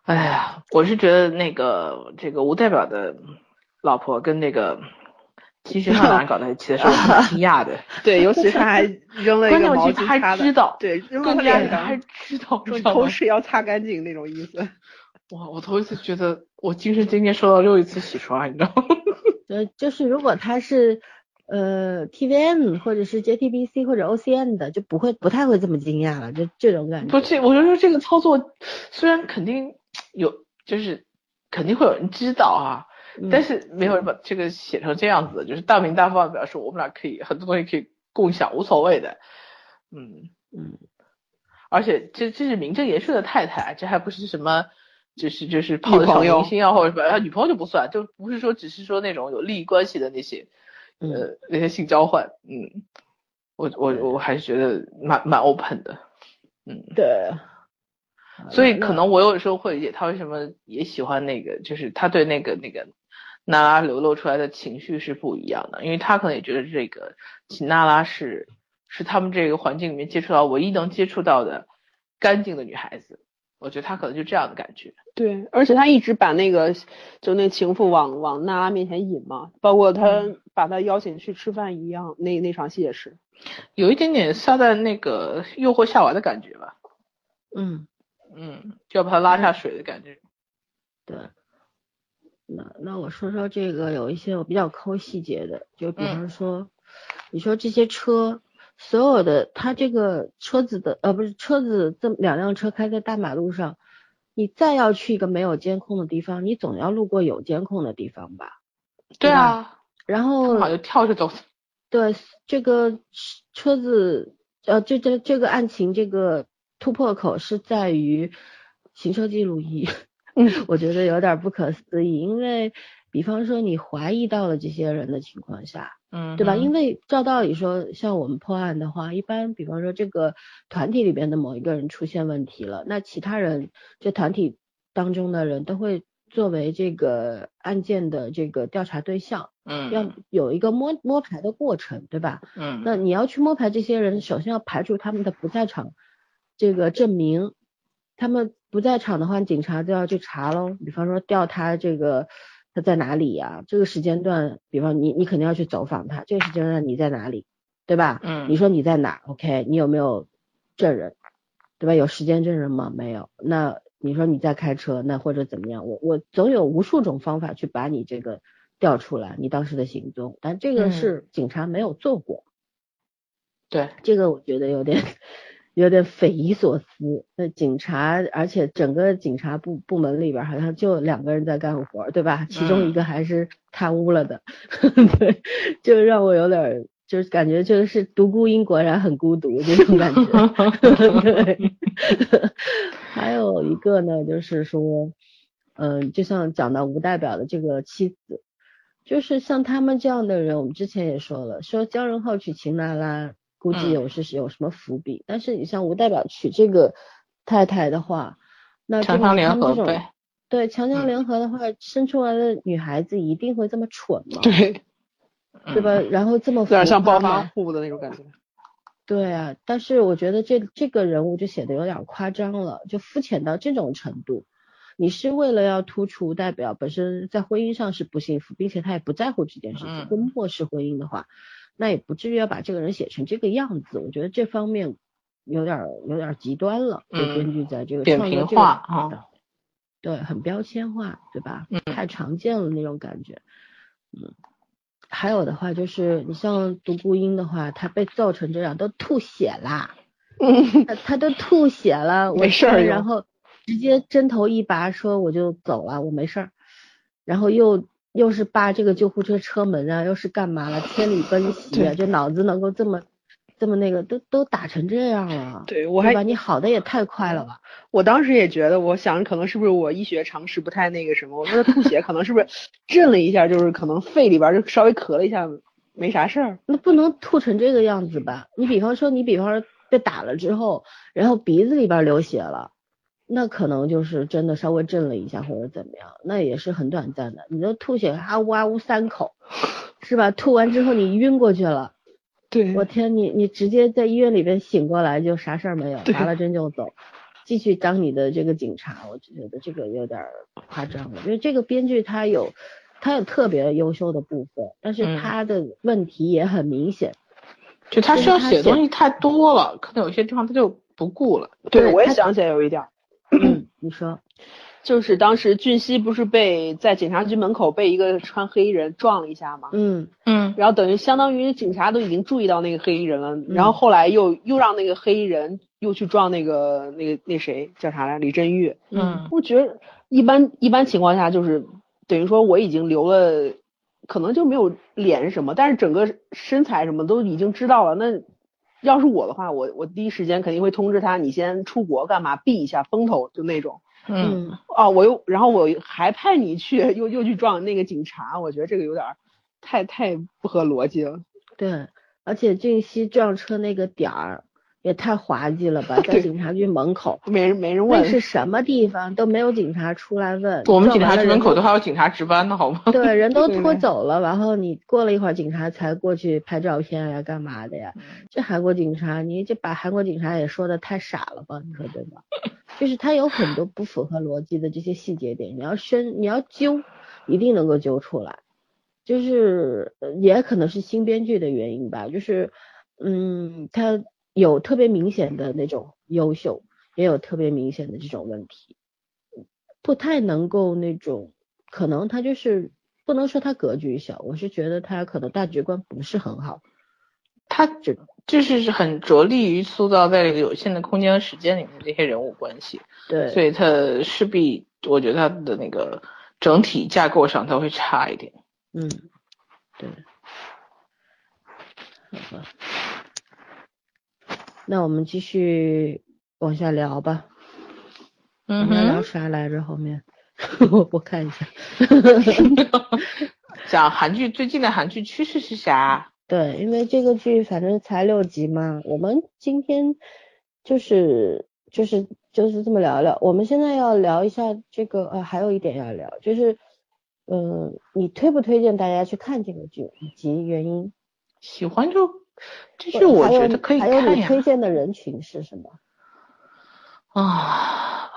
哎呀，我是觉得那个这个吴代表的老婆跟那个金学汉两人搞在一起的时候，我还蛮惊讶的。对，尤其是他还扔了一关键个毛巾擦的，还知道，对，扔到更他脸上，加是他还知道，说你知道吗偷吃要擦干净那种意思。哇，我头一次觉得我今生今天受到又一次洗刷，你知道吗？呃，就是如果他是呃 TVN 或者是 JTBC 或者 OCN 的，就不会不太会这么惊讶了，就这种感觉。不，这我就说这个操作虽然肯定有，就是肯定会有人知道啊，嗯。但是没有人把这个写成这样子，就是大明大方的表示我们俩可以很多东西可以共享，无所谓的。嗯，嗯，而且这这是名正言顺的太太，这还不是什么。就是就是泡的小明星啊，或者什么，啊女朋友就不算，就不是说只是说那种有利益关系的那些，嗯。呃，那些性交换，嗯，我我我还是觉得蛮蛮 open 的，嗯，对。所以可能我有时候会理解他为什么也喜欢那个，就是他对那个那个娜拉流露出来的情绪是不一样的，因为他可能也觉得这个秦娜拉是是他们这个环境里面接触到唯一能接触到的干净的女孩子，我觉得他可能就这样的感觉。对，而且他一直把那个就那情妇往往娜拉面前引嘛，包括他嗯把他邀请去吃饭一样，那那场戏也是。有一点点撒旦那个诱惑夏娃的感觉吧，嗯，嗯，就要把他拉下水的感觉。对。那那我说说这个有一些我比较抠细节的，就比方说，你说这些车，所有的它这个车子的呃不是车子这两辆车开在大马路上，你再要去一个没有监控的地方，你总要路过有监控的地方吧？对啊，然后好像就跳着走。对这个车子，呃，这这这个案情这个突破口是在于行车记录仪，嗯，我觉得有点不可思议，因为比方说你怀疑到了这些人的情况下，嗯，对吧？因为为照道理说，像我们破案的话，一般比方说这个团体里边的某一个人出现问题了，那其他人这团体当中的人都会作为这个案件的这个调查对象，嗯要有一个摸摸排的过程，对吧？嗯那你要去摸排这些人，首先要排除他们的不在场这个证明。他们不在场的话，警察就要去查喽。比方说调他这个他在哪里呀、这个时间段，比方你你肯定要去走访他，这个时间段你在哪里，对吧？嗯你说你在哪？OK，你有没有证人，对吧？有时间证人吗？没有。那你说你在开车，那或者怎么样？我我总有无数种方法去把你这个调出来，你当时的行踪，但这个嗯是警察没有做过。对，这个我觉得有点有点匪夷所思。那警察，而且整个警察部部门里边好像就两个人在干活，对吧？其中一个还是贪污了的，对，就让我有点儿就是感觉就是独孤英果然很孤独这种感觉。对，还有一个呢，就是说，嗯，就像讲到吴代表的这个妻子。就是像他们这样的人，我们之前也说了，说姜仁浩娶秦娜拉，估计嗯有是有什么伏笔。但是你像吴代表娶这个太太的话，那证强强联明他们这种合呗。对强强嗯联合的话，生出来的女孩子一定会这么蠢吗？对，对吧？然后这么有点像暴发户的那种感觉。对啊，但是我觉得这这个人物就写的有点夸张了，就肤浅到这种程度。你是为了要突出代表本身在婚姻上是不幸福，并且他也不在乎这件事情，嗯会漠视婚姻的话，那也不至于要把这个人写成这个样子。我觉得这方面有点儿有点儿极端了，就嗯编剧在这个扁创作这平化啊对，很标签化，对吧？嗯太常见了那种感觉。嗯，还有的话就是你像独孤英的话，他被揍成这样都吐血啦，嗯，他他都吐血了，我没事儿然后直接针头一拔，说我就走了，我没事儿，然后又又是扒这个救护车车门啊，又是干嘛了，千里奔袭啊，对这脑子能够这么这么那个，都都打成这样了，对我还把？你好的也太快了吧？我当时也觉得，我想可能是不是我医学常识不太那个什么，我说他吐血可能是不是 震了一下，就是可能肺里边就稍微咳了一下，没啥事儿。那不能吐成这个样子吧？你比方说，你比方说被打了之后，然后鼻子里边流血了，那可能就是真的稍微震了一下或者怎么样，那也是很短暂的。你这吐血啊呜啊呜三口，是吧？吐完之后你晕过去了，对我天，你你直接在医院里边醒过来就啥事儿没有，对打了针就走，继续当你的这个警察，我就觉得这个有点儿夸张了。因为这个编剧他有他有特别优秀的部分，但是嗯他的问题也很明显。就他需要写东西太多了，可能有些地方他就不顾了。对他我也想起来有一点你说，就是当时俊熙不是被在警察局门口被一个穿黑衣人撞了一下吗？嗯嗯然后等于相当于警察都已经注意到那个黑衣人了，然后后来又又让那个黑衣人又去撞那个那个那谁叫啥来李振玉。嗯我觉得一般一般情况下就是等于说我已经留了，可能就没有脸什么，但是整个身材什么都已经知道了。那要是我的话，我我第一时间肯定会通知他，你先出国干嘛避一下风头，就那种。嗯嗯哦，我又然后我还派你去 又又去撞那个警察，我觉得这个有点儿太太不合逻辑了。对，而且俊熙撞车那个点儿也太滑稽了吧，在警察局门口，没人没人那问，是什么地方都没有警察出来问，我们警察局门口都还有警察值班呢，好吗？对，人都拖走了，然后你过了一会儿，警察才过去拍照片呀，干嘛的呀？这韩国警察，你这把韩国警察也说的太傻了吧？你说对吧？就是他有很多不符合逻辑的这些细节点，你要深，你要揪，一定能够揪出来。就是呃也可能是新编剧的原因吧，就是嗯，他有特别明显的那种优秀，也有特别明显的这种问题。不太能够那种，可能他就是不能说他格局小，我是觉得他可能大局观不是很好。他只就是很着力于塑造在这个有限的空间和时间里面这些人物关系，对，所以他势必我觉得他的那个整体架构上他会差一点。嗯，对，好吧，那我们继续往下聊吧。我嗯们聊，啥来着？后面 我我看一下。讲韩剧最近的韩剧趋势是啥？对，因为这个剧反正才六集嘛，我们今天就是就是就是这么聊聊。我们现在要聊一下这个，呃，还有一点要聊，就是，嗯、你推不推荐大家去看这个剧，以及原因？喜欢就这是我觉得可以还有看推荐的人群是什么？啊，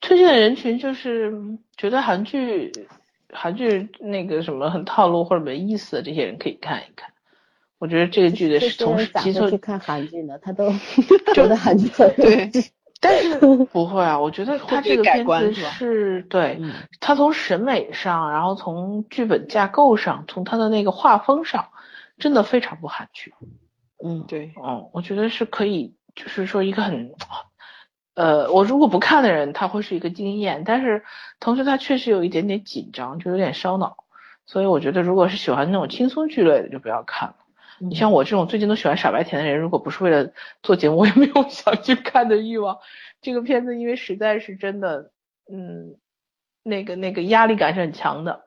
推荐的人群就是觉得韩剧韩剧那个什么很套路或者没意思的这些人可以看一看。我觉得这个剧的这是同些人咋时基础，会去看韩剧呢？他都 觉得韩剧很对但是 不会啊，我觉得他这个片子是对嗯他从审美上，然后从剧本架构上，从他的那个画风上，真的非常不含蓄。嗯，对，哦，我觉得是可以，就是说一个很，呃，我如果不看的人，他会是一个惊艳，但是同时他确实有一点点紧张，就有点烧脑，所以我觉得如果是喜欢那种轻松剧类的，就不要看了。你嗯像我这种最近都喜欢傻白甜的人，如果不是为了做节目，我也没有想去看的欲望。这个片子因为实在是真的，嗯，那个那个压力感是很强的，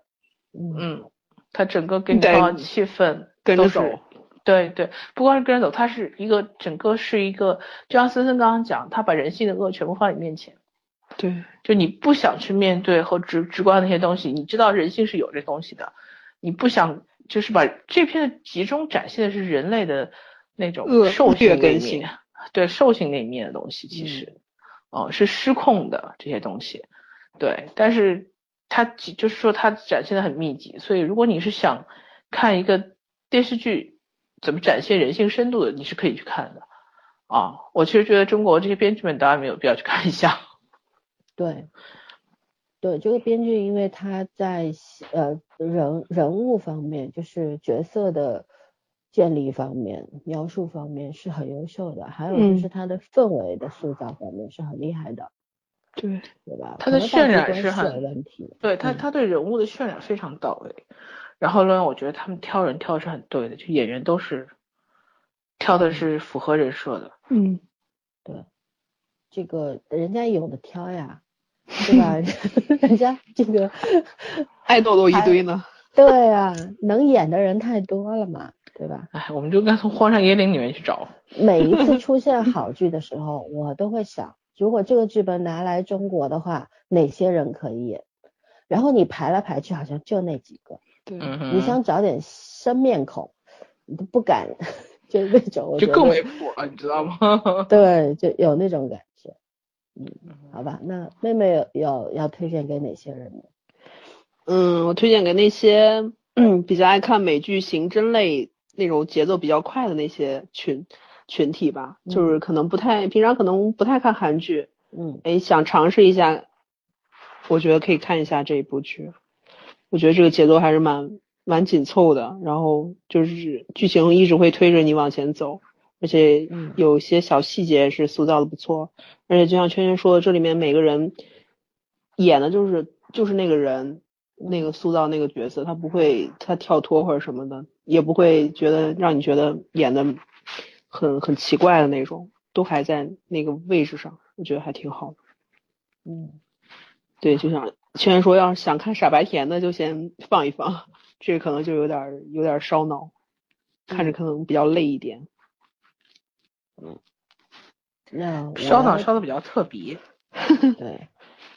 嗯嗯，它整个给你得放的气氛跟着走。对对，不光是跟着走，它是一个整个是一个，就像森森刚刚讲，他把人性的恶全部放你面前，对，就你不想去面对和直直观的那些东西，你知道人性是有这东西的，你不想就是把这篇集中展现的是人类的那种恶兽性那一面，对兽性那一面的东西，其实，哦、是失控的这些东西，对，但是它就是说它展现的很密集，所以如果你是想看一个电视剧怎么展现人性深度的，你是可以去看的。啊，我其实觉得中国这些编剧们当然没有必要去看一下。对，对这个编剧，因为他在呃人人物方面，就是角色的建立方面、描述方面是很优秀的，还有就是嗯他的氛围的塑造方面是很厉害的，对，对吧？他的渲染是很问题，对他，嗯他对人物的渲染非常到位。然后呢，我觉得他们挑人挑的是很对的，就演员都是挑的是符合人设的。嗯，对，这个人家有的挑呀，对吧？人家这个 爱豆都一堆呢。对呀，能演的人太多了嘛，对吧？哎，我们就该从《荒山野岭》里面去找。每一次出现好剧的时候，我都会想，如果这个剧本拿来中国的话，哪些人可以演？然后你排来排去，好像就那几个。对，嗯你想找点生面孔，你都不敢，就那种，就更没谱了，你知道吗？对，就有那种感觉。嗯，好吧，那妹妹有要要推荐给哪些人呢？嗯，我推荐给那些 比较爱看美剧刑侦类那种节奏比较快的那些群群体吧，就是可能不太平常可能不太看韩剧，嗯，哎，想尝试一下，我觉得可以看一下这一部剧。我觉得这个节奏还是蛮蛮紧凑的，然后就是剧情一直会推着你往前走，而且有些小细节是塑造的不错，而且就像圈圈说的，这里面每个人演的就是就是那个人。那个塑造那个角色，他不会他跳脱或者什么的，也不会觉得让你觉得演的很很奇怪的那种，都还在那个位置上，我觉得还挺好的。嗯，对，就像圈圈说，要是想看傻白甜的，就先放一放，这可能就有点有点烧脑，看着可能比较累一点。嗯，那烧脑烧的比较特别。对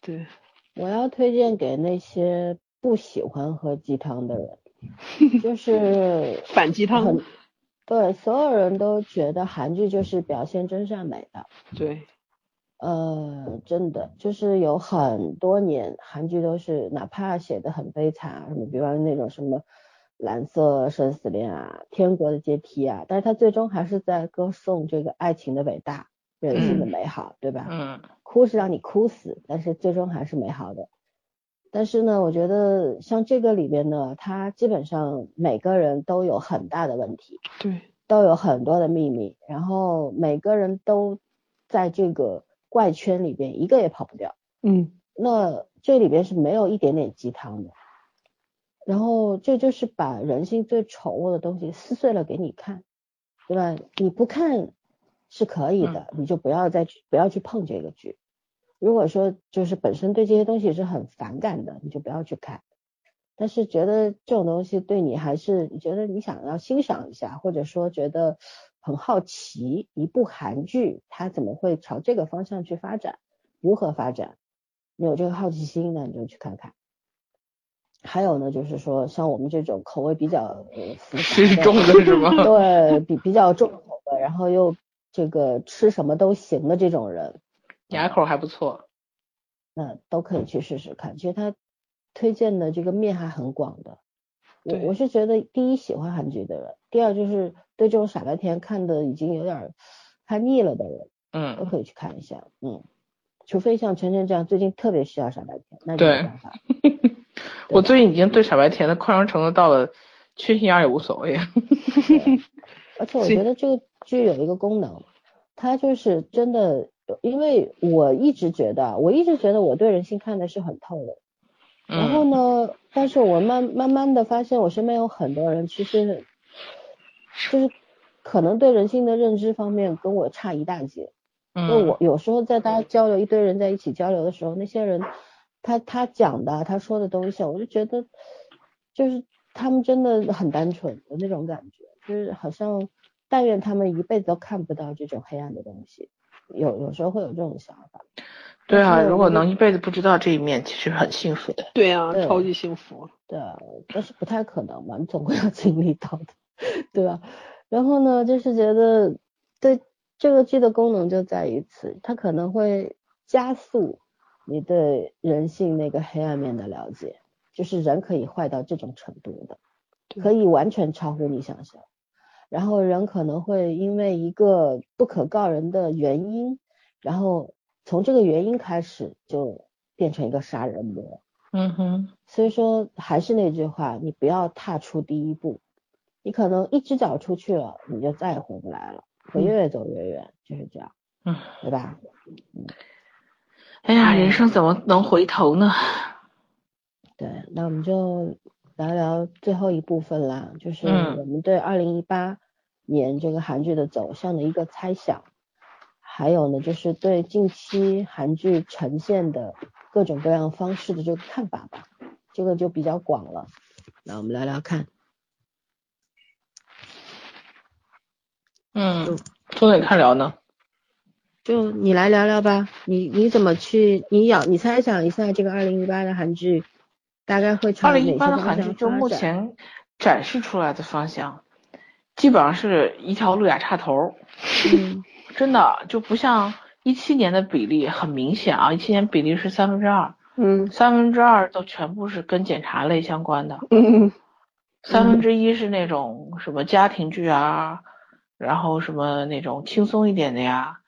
对，我要推荐给那些。不喜欢喝鸡汤的人，就是 反鸡汤。对，所有人都觉得韩剧就是表现真善美的。对，呃，真的就是有很多年韩剧都是，哪怕写的很悲惨啊，什么，比方那种什么蓝色生死恋啊、天国的阶梯啊，但是他最终还是在歌颂这个爱情的伟大、人性的美好，对吧？嗯。哭是让你哭死，但是最终还是美好的。但是呢，我觉得像这个里边呢，他基本上每个人都有很大的问题，对，都有很多的秘密，然后每个人都在这个怪圈里边，一个也跑不掉。嗯，那这里边是没有一点点鸡汤的，然后这就是把人性最丑恶的东西撕碎了给你看，对吧？你不看是可以的，你就不要再去不要去碰这个剧。如果说就是本身对这些东西是很反感的，你就不要去看。但是觉得这种东西对你还是你觉得你想要欣赏一下，或者说觉得很好奇，一部韩剧它怎么会朝这个方向去发展，如何发展，你有这个好奇心呢，你就去看看。还有呢，就是说像我们这种口味比较复杂重的是吗？对比比较重口的，然后又这个吃什么都行的这种人。牙口还不错，那都可以去试试看。其实他推荐的这个面还很广的。我我是觉得，第一喜欢韩剧的人，第二就是对这种傻白甜看的已经有点看腻了的人，嗯，都可以去看一下。嗯，除非像晨晨这样最近特别需要傻白甜，那就没办法。我最近已经对傻白甜的宽容程度到了缺心眼也无所谓。而且我觉得这个剧有一个功能，它就是真的。因为我一直觉得，我一直觉得我对人性看的是很透的。然后呢，但是我慢慢慢的发现，我身边有很多人其实就是可能对人性的认知方面跟我差一大截。就我有时候在大家交流，一堆人在一起交流的时候，那些人他他讲的他说的东西，我就觉得就是他们真的很单纯的那种感觉，就是好像但愿他们一辈子都看不到这种黑暗的东西。有有时候会有这种想法，对啊，如果能一辈子不知道这一面，其实很幸福的。对啊，超级幸福。对啊，但是不太可能嘛，你总会要经历到的，对吧？然后呢，就是觉得对这个剧的功能就在于此，它可能会加速你对人性那个黑暗面的了解，就是人可以坏到这种程度的，可以完全超乎你想象。然后人可能会因为一个不可告人的原因，然后从这个原因开始就变成一个杀人魔。嗯哼。所以说还是那句话，你不要踏出第一步，你可能一只脚出去了，你就再也回不来了，会越走越远，就是这样。嗯，对吧？嗯。哎呀，人生怎么能回头呢？对，那我们就。聊聊最后一部分啦，就是我们对二零一八年这个韩剧的走向的一个猜想，还有呢就是对近期韩剧呈现的各种各样方式的这个看法吧，这个就比较广了。那我们聊聊看。嗯，从哪开始聊呢？就你来聊聊吧，你你怎么去？你要你猜想一下这个二零一八的韩剧大概会朝二零一八的韩剧就目前展示出来的方向，基本上是一条路亚岔头。嗯，真的就不像一七年的比例很明显啊，一七年比例是三分之二，嗯，三分之二都全部是跟检查类相关的，嗯，三分之一是那种什么家庭剧啊，然后什么那种轻松一点的呀。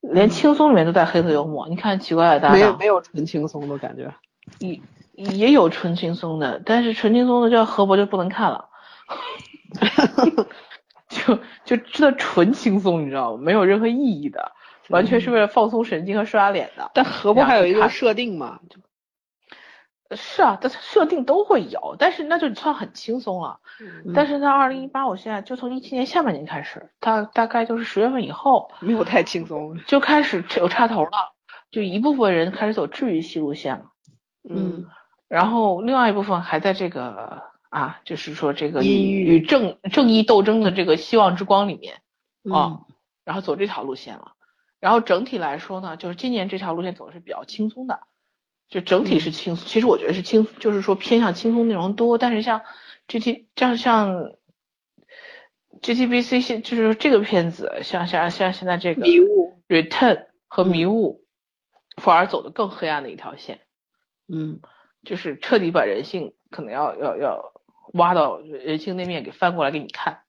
连轻松里面都带黑色幽默，你看奇怪的搭档，没有没有纯轻松的感觉，也也有纯轻松的，但是纯轻松的叫何博就不能看了，就就真的纯轻松，你知道吗？没有任何意义的，完全是为了放松神经和刷脸的。但何博还有一个设定嘛？是啊，但设定都会有，但是那就算很轻松了。但是在二零一八，我现在就从一七年下半年开始，大大概就是十月份以后，没有太轻松，就开始有插头了，就一部分人开始走治愈系路线了。嗯，然后另外一部分还在这个啊，就是说这个与正正义斗争的这个希望之光里面啊，然后走这条路线了。然后整体来说呢，就是今年这条路线走的是比较轻松的。就整体是轻松，其实我觉得是轻，就是说偏向轻松内容多。但是像 G T，像像 G T B C，现就是这个片子，像像像现在这个迷雾 Return 和迷雾，反而走的更黑暗的一条线。嗯，就是彻底把人性可能要要要挖到人性那面给翻过来给你看。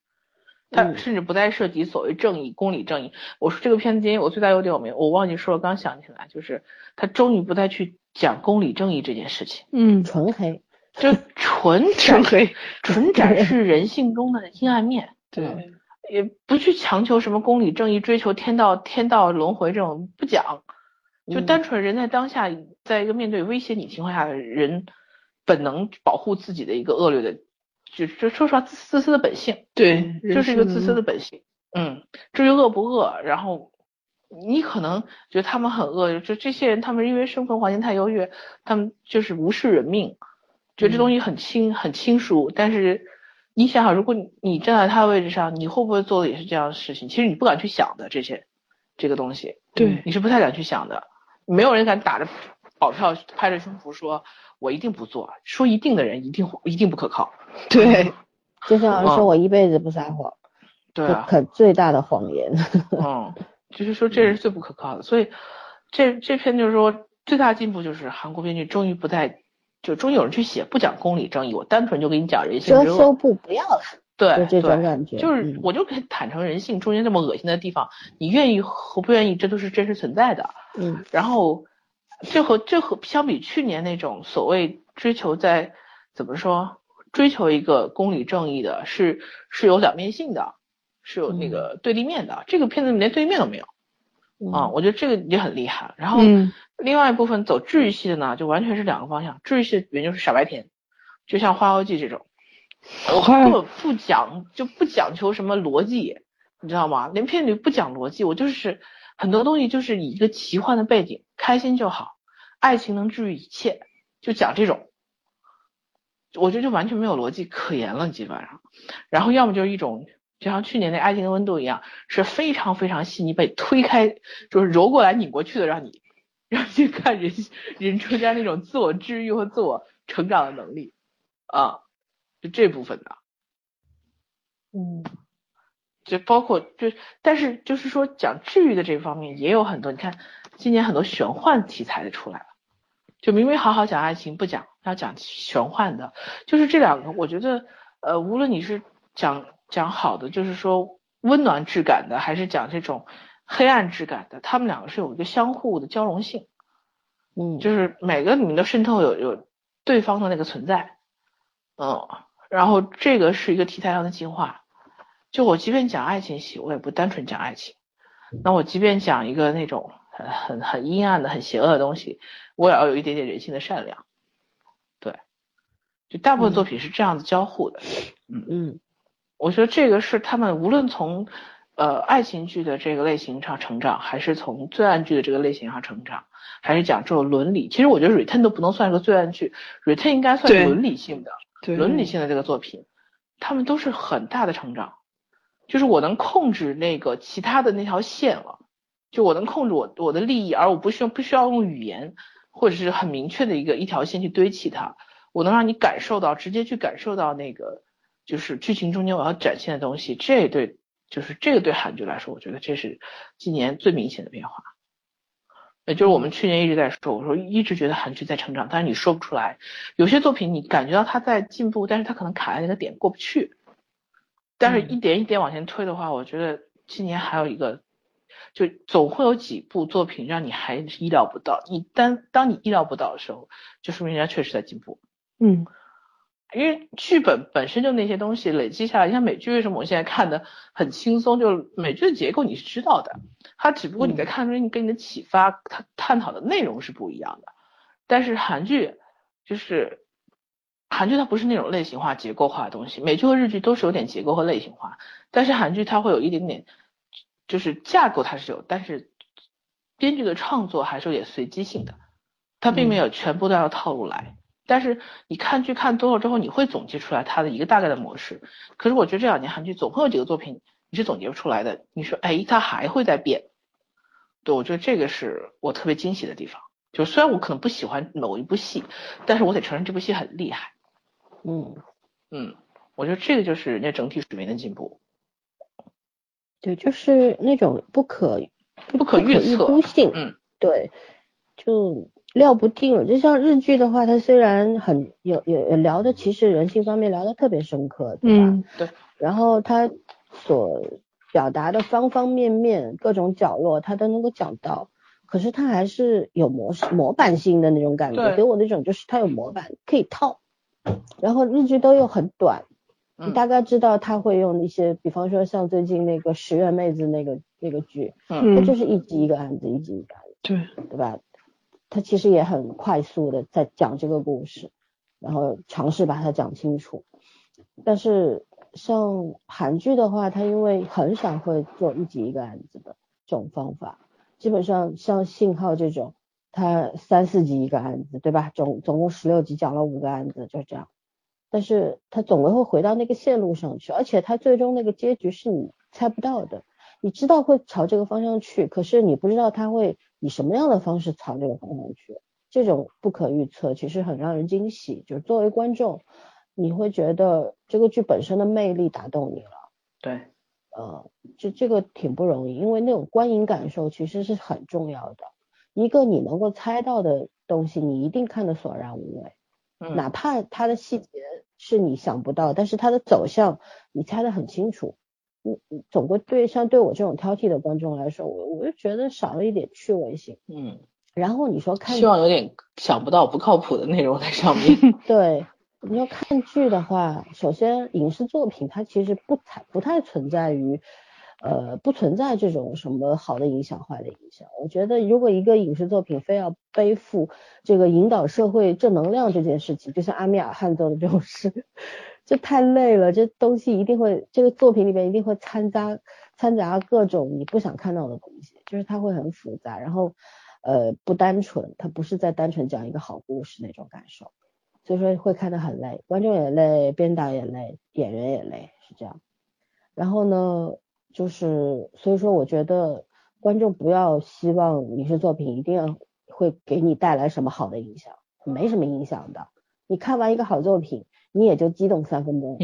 他甚至不再涉及所谓正义、公理、正义。我说这个片子今天我最大优点我没我忘记说了，刚想起来，就是他终于不再去。讲公理正义这件事情，嗯，纯黑，就纯 纯黑，纯展示人性中的阴暗面。对，也不去强求什么公理正义，追求天道天道轮回这种不讲，就单纯人在当下，在一个面对威胁你情况下的人，本能保护自己的一个恶劣的，就就说实话自自私的本性。对，就是一个自私的本性。嗯，至于恶不恶，然后。你可能觉得他们很恶，就这些人，他们因为生存环境太优越，他们就是无视人命，觉得这东西很轻很轻疏。但是你想想，如果你站在他的位置上，你会不会做的也是这样的事情？其实你不敢去想的这些这个东西，对，你是不太敢去想的。没有人敢打着保票拍着胸脯说，我一定不做。说一定的人一定一定不可靠。对，就像说我一辈子不撒谎，对啊，可最大的谎言。嗯。就是说，这是最不可靠的，所以这这篇就是说最大进步就是韩国编剧终于不再就终于有人去写不讲公理正义，我单纯就给你讲人性。遮羞布不要了，对，就这种感觉，就是我就可以坦诚人性中间这么恶心的地方，你愿意和不愿意，这都是真实存在的。嗯，然后这和这和相比去年那种所谓追求在怎么说追求一个公理正义的，是是有两面性的。是有那个对立面的，这个片子连对立面都没有啊，我觉得这个也很厉害。然后另外一部分走治愈系的呢，就完全是两个方向。治愈系里面就是傻白甜，就像《花妖记》这种，根本不讲就不讲求什么逻辑，你知道吗？连片里不讲逻辑，我就是很多东西就是以一个奇幻的背景，开心就好，爱情能治愈一切，就讲这种，我觉得就完全没有逻辑可言了，基本上。然后要么就是一种。就像去年那《爱情的温度》一样，是非常非常细腻，被推开，就是揉过来拧过去的，让你让你去看人人中间那种自我治愈和自我成长的能力啊，就这部分的，嗯，就包括就但是就是说讲治愈的这方面也有很多，你看今年很多玄幻题材的出来了，就明明好好讲爱情不讲，要讲玄幻的，就是这两个，我觉得呃，无论你是讲。讲好的就是说温暖质感的，还是讲这种黑暗质感的？他们两个是有一个相互的交融性，嗯，就是每个里面都渗透有有对方的那个存在，嗯，然后这个是一个题材上的进化。就我即便讲爱情戏，我也不单纯讲爱情，那我即便讲一个那种很很很阴暗的、很邪恶的东西，我也要有一点点人性的善良，对，就大部分作品是这样子交互的，嗯。嗯。我觉得这个是他们无论从呃爱情剧的这个类型上成长，还是从罪案剧的这个类型上成长，还是讲这种伦理。其实我觉得《Return》都不能算是个罪案剧，《Return》应该算是伦理性的、伦理性的这个作品。他们都是很大的成长，就是我能控制那个其他的那条线了，就我能控制我我的利益，而我不需要不需要用语言或者是很明确的一个一条线去堆砌它，我能让你感受到，直接去感受到那个。就是剧情中间我要展现的东西，这对就是这个对韩剧来说，我觉得这是今年最明显的变化。也就是我们去年一直在说，我说一直觉得韩剧在成长，但是你说不出来。有些作品你感觉到它在进步，但是它可能卡在那个点过不去。但是一点一点往前推的话，我觉得今年还有一个，就总会有几部作品让你还意料不到。你当当你意料不到的时候，就说明人家确实在进步。嗯。因为剧本本身就那些东西累积下来，像美剧为什么我现在看的很轻松？就美剧的结构你是知道的，它只不过你在看中跟你的启发，它探讨的内容是不一样的。但是韩剧就是韩剧，它不是那种类型化、结构化的东西。美剧和日剧都是有点结构和类型化，但是韩剧它会有一点点，就是架构它是有，但是编剧的创作还是有点随机性的，它并没有全部都要套路来。但是你看剧看多了之后，你会总结出来它的一个大概的模式。可是我觉得这两年韩剧总会有几个作品你是总结不出来的。你说，哎，它还会在变。对，我觉得这个是我特别惊喜的地方。就虽然我可能不喜欢某一部戏，但是我得承认这部戏很厉害。嗯嗯，我觉得这个就是人家整体水平的进步。对，就是那种不可不可预测性。嗯，对，就。料不定了，就像日剧的话，它虽然很有有聊的，其实人性方面聊的特别深刻，对吧？对。然后它所表达的方方面面、各种角落，它都能够讲到。可是它还是有模式、模板性的那种感觉，给我那种就是它有模板可以套。然后日剧都又很短，你大概知道他会用一些，比方说像最近那个十月妹子那个那个剧，嗯，它就是一集一个案子，一集一个案子，对，对吧？他其实也很快速的在讲这个故事，然后尝试把它讲清楚。但是像韩剧的话，他因为很少会做一集一个案子的这种方法，基本上像信号这种，他三四集一个案子，对吧？总总共十六集讲了五个案子，就这样。但是他总归会回到那个线路上去，而且他最终那个结局是你猜不到的。你知道会朝这个方向去，可是你不知道他会以什么样的方式朝这个方向去。这种不可预测，其实很让人惊喜。就是作为观众，你会觉得这个剧本身的魅力打动你了。对，呃，这这个挺不容易，因为那种观影感受其实是很重要的。一个你能够猜到的东西，你一定看得索然无味。嗯。哪怕它的细节是你想不到，但是它的走向你猜得很清楚。嗯嗯，总归对像对我这种挑剔的观众来说，我我就觉得少了一点趣味性。嗯，然后你说看，希望有点想不到不靠谱的内容在上面。对，你要看剧的话，首先影视作品它其实不太不太存在于，呃，不存在这种什么好的影响坏的影响。我觉得如果一个影视作品非要背负这个引导社会正能量这件事情，就像阿米尔汗做的这种事。就太累了，这东西一定会，这个作品里面一定会掺杂掺杂各种你不想看到的东西，就是它会很复杂，然后呃不单纯，它不是在单纯讲一个好故事那种感受，所以说会看得很累，观众也累，编导也累，演员也累，是这样。然后呢，就是所以说我觉得观众不要希望影视作品一定要会给你带来什么好的影响，没什么影响的，你看完一个好作品。你也就激动三分钟，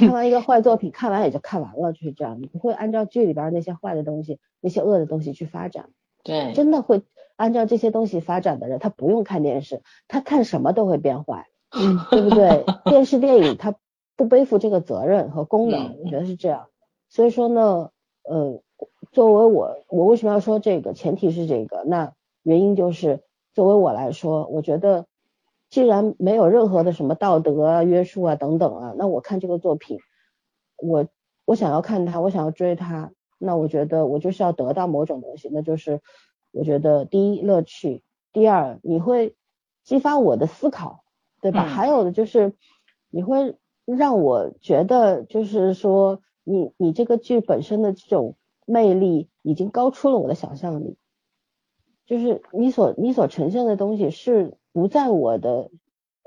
看 完一个坏作品，看完也就看完了，就是这样。你不会按照剧里边那些坏的东西、那些恶的东西去发展。对，真的会按照这些东西发展的人，他不用看电视，他看什么都会变坏，对不对？电视电影他不背负这个责任和功能，我觉得是这样。所以说呢，呃，作为我，我为什么要说这个？前提是这个，那原因就是作为我来说，我觉得。既然没有任何的什么道德啊、约束啊等等啊，那我看这个作品，我我想要看它，我想要追它，那我觉得我就是要得到某种东西，那就是我觉得第一乐趣，第二你会激发我的思考，对吧？还有的就是你会让我觉得就是说，你你这个剧本身的这种魅力已经高出了我的想象力，就是你所你所呈现的东西是不在我的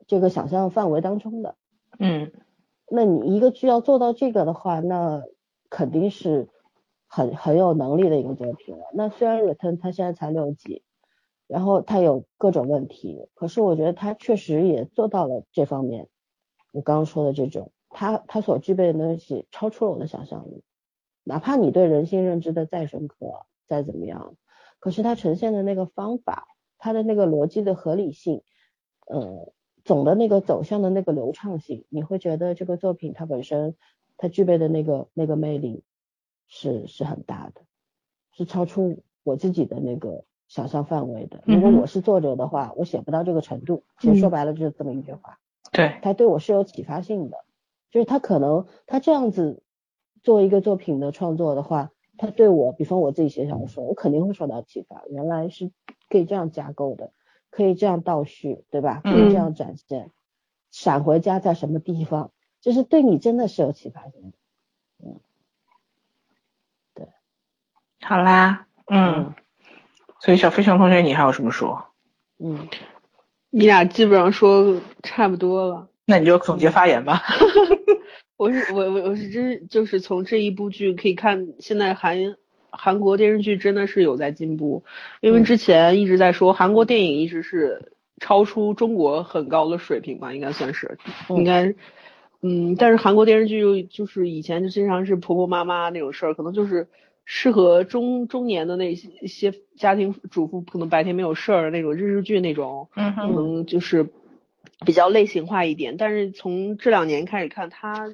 这个想象范围当中的。嗯，那你一个剧要做到这个的话，那肯定是很很有能力的一个作品了。那虽然 Return 它现在才六集，然后它有各种问题，可是我觉得它确实也做到了这方面。我刚刚说的这种，它它所具备的东西超出了我的想象力。哪怕你对人性认知的再深刻，再怎么样，可是它呈现的那个方法，它的那个逻辑的合理性，呃，总的那个走向的那个流畅性，你会觉得这个作品它本身它具备的那个那个魅力是是很大的，是超出我自己的那个想象范围的。如果我是作者的话，我写不到这个程度。其实说白了就是这么一句话。对，它对我是有启发性的，就是他可能他这样子做一个作品的创作的话，他对我，比方我自己写小说，我肯定会受到启发。原来是可以这样架构的，可以这样倒叙，对吧？可以这样展现，闪回家在什么地方，就是对你真的是有启发性的。嗯，对，好啦，嗯，所以小飞熊同学，你还有什么说？嗯。你俩基本上说差不多了，那你就总结发言吧。我是我我我是真就是从这一部剧可以看，现在韩韩国电视剧真的是有在进步，因为之前一直在说韩国电影一直是超出中国很高的水平吧，应该算是，应该，嗯，但是韩国电视剧就是以前就经常是婆婆妈妈那种事儿，可能就是。适合中中年的那些一些家庭主妇，可能白天没有事儿那种日日剧那种，嗯可能就是比较类型化一点。但是从这两年开始看，它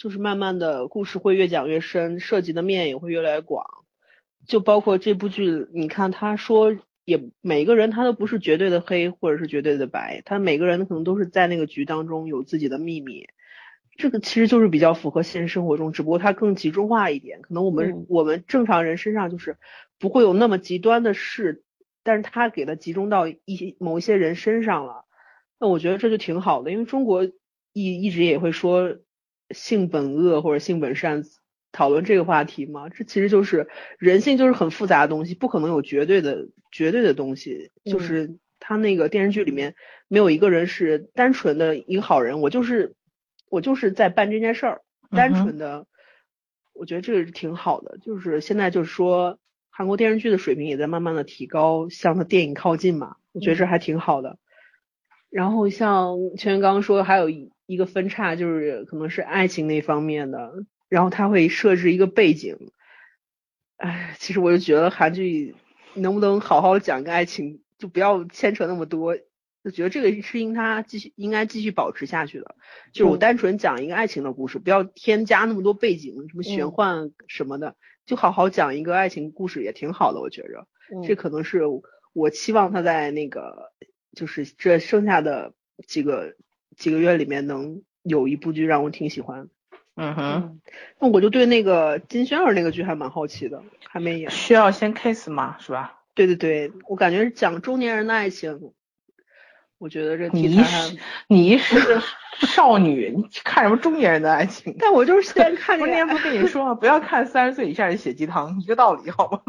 就是慢慢的故事会越讲越深，涉及的面也会越来越广。就包括这部剧，你看他说也每个人他都不是绝对的黑或者是绝对的白，他每个人可能都是在那个局当中有自己的秘密。这个其实就是比较符合现实生活中，只不过它更集中化一点。可能我们我们正常人身上就是不会有那么极端的事，但是他给它集中到一些某一些人身上了。那我觉得这就挺好的，因为中国一一直也会说性本恶或者性本善，讨论这个话题吗。这其实就是人性就是很复杂的东西，不可能有绝对的绝对的东西。就是他那个电视剧里面没有一个人是单纯的一个好人，我就是。我就是在办这件事儿，单纯的，我觉得这个是挺好的。就是现在就是说，韩国电视剧的水平也在慢慢的提高，向他电影靠近嘛，我觉得这还挺好的。然后像全刚刚说，还有一一个分叉，就是可能是爱情那方面的，然后他会设置一个背景。哎，其实我就觉得韩剧能不能好好讲个爱情，就不要牵扯那么多。就觉得这个是应他继续应该继续保持下去的，就是我单纯讲一个爱情的故事，不要添加那么多背景，什么玄幻什么的，就好好讲一个爱情故事也挺好的，我觉着，这可能是我期望他在那个就是这剩下的几个几个月里面能有一部剧让我挺喜欢。嗯哼，那我就对那个金宣儿那个剧还蛮好奇的，还没演。需要先 kiss 吗？是吧？对对对，我感觉是讲中年人的爱情。我觉得这你是你是少女，你看什么中年人的爱情？但我就是现在看。中年不跟你说吗？不要看三十岁以下人写鸡汤，一个道理，好吗？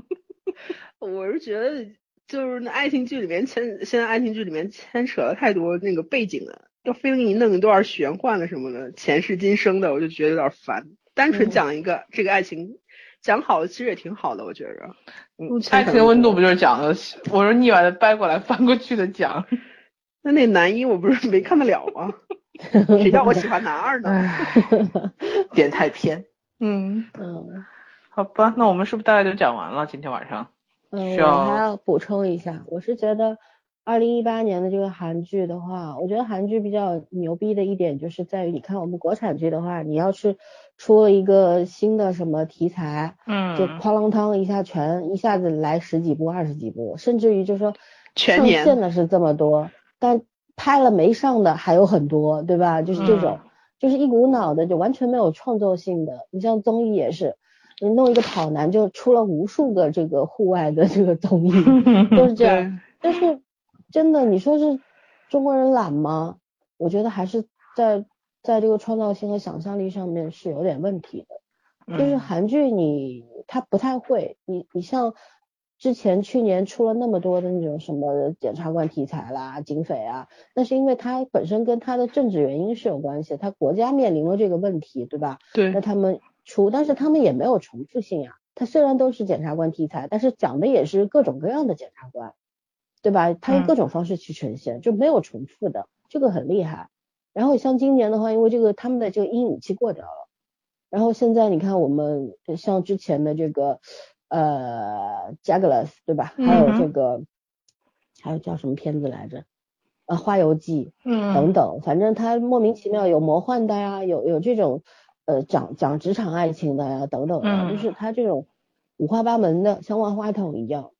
我是觉得，就是那爱情剧里面牵，现在爱情剧里面牵扯了太多那个背景了，要非给你弄一段玄幻的什么的，前世今生的，我就觉得有点烦。单纯讲一个这个爱情，讲好了其实也挺好的，我觉着。爱情温度不就是讲的？我说腻歪的掰过来翻过去的讲。那那男一我不是没看得了吗？谁叫我喜欢男二呢？点太偏。嗯嗯，好吧，那我们是不是大概就讲完了？今天晚上。嗯，我还要补充一下，我是觉得二零一八年的这个韩剧的话，我觉得韩剧比较牛逼的一点就是在于，你看我们国产剧的话，你要是出了一个新的什么题材，嗯，就哐啷当一下全一下子来十几部、二十几部，甚至于就说全年上线的是这么多。但拍了没上的还有很多，对吧？就是这种，就是一股脑的，就完全没有创作性的。你像综艺也是，你弄一个跑男就出了无数个这个户外的这个综艺，都是这样。但是真的，你说是中国人懒吗？我觉得还是在在这个创造性和想象力上面是有点问题的。就是韩剧你他不太会，你你像之前去年出了那么多的那种什么检察官题材啦、警匪啊，那是因为他本身跟他的政治原因是有关系，他国家面临了这个问题，对吧？对。那他们出，但是他们也没有重复性呀。他虽然都是检察官题材，但是讲的也是各种各样的检察官，对吧？它用各种方式去呈现，就没有重复的，这个很厉害。然后像今年的话，因为这个他们的这个阴影期过掉了，然后现在你看我们像之前的这个呃《j a g l a s 对吧？还有这个还有叫什么片子来着？呃《花游记》嗯等等，反正它莫名其妙有魔幻的呀，有有这种。呃，讲讲职场爱情的呀，等等的，就是他这种五花八门的，像万花筒一样。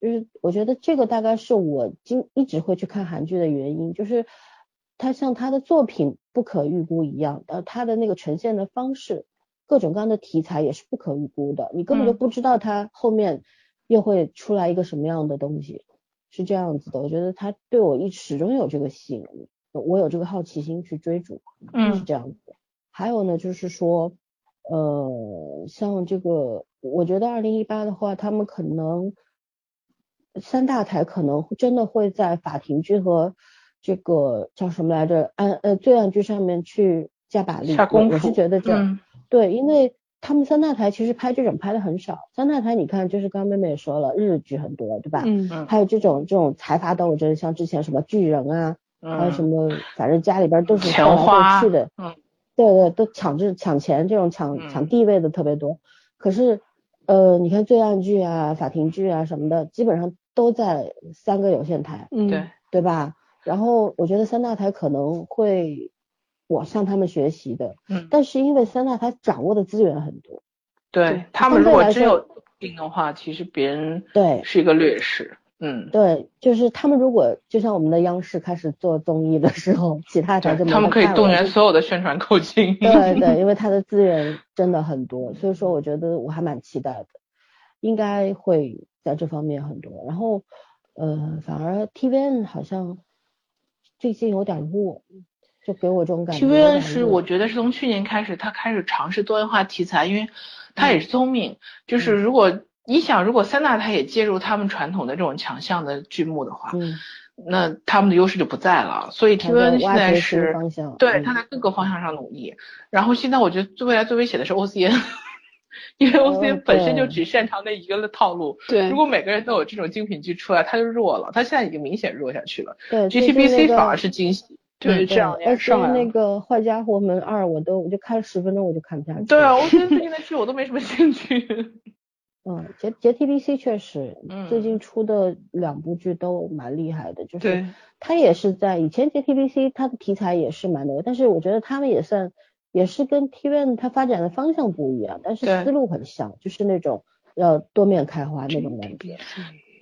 就是我觉得这个大概是我今一直会去看韩剧的原因，就是他像他的作品不可预估一样，呃，他的那个呈现的方式，各种各样的题材也是不可预估的，你根本就不知道他后面又会出来一个什么样的东西，是这样子的。我觉得他对我一始终有这个吸引力，我有这个好奇心去追逐，是这样子。还有呢，就是说，呃，像这个，我觉得二零一八的话，他们可能三大台可能真的会在法庭剧和这个叫什么来着，案呃罪案剧上面去加把力。下功夫。我是觉得这样，对，因为他们三大台其实拍这种拍的很少。三大台你看，就是刚妹妹也说了，日剧很多，对吧？嗯嗯。还有这种这种财阀斗争，像之前什么巨人啊，还有什么，反正家里边都是斗来斗去的。嗯。对对，都抢这抢钱，这种抢抢地位的特别多。可是，呃，你看罪案剧啊、法庭剧啊什么的，基本上都在三个有线台，嗯对对吧？然后我觉得三大台可能会我向他们学习的，嗯，但是因为三大台掌握的资源很多，对他们如果真有病的话，其实别人对是一个劣势。嗯，对，就是他们如果就像我们的央视开始做综艺的时候，其他台就他们可以动员所有的宣传口径。对对，因为他的资源真的很多，所以说我觉得我还蛮期待的，应该会在这方面很多。然后，呃，反而 TVN 好像最近有点弱，就给我这种感觉。TVN 是我觉得是从去年开始，他开始尝试多元化题材，因为他也是聪明，就是如果。你想，如果三大他也介入他们传统的这种强项的剧目的话，嗯，那他们的优势就不在了。所以 TVN 现在是对他在各个方向上努力。然后现在我觉得最未来最危险的是 OCN，因为 OCN 本身就只擅长那一个的套路。对，如果每个人都有这种精品剧出来，他就弱了。他现在已经明显弱下去了。对，GTBC 反而是惊喜。对，这样而且那个坏家伙们二，我都我就看了十分钟我就看不下去。对啊，OCN 最近的剧我都没什么兴趣。嗯，杰杰 TBC 确实，最近出的两部剧都蛮厉害的，就是他也是在以前杰 TBC 它的题材也是蛮多，但是我觉得他们也算也是跟 TVN 它发展的方向不一样，但是思路很像，就是那种要多面开花那种感觉。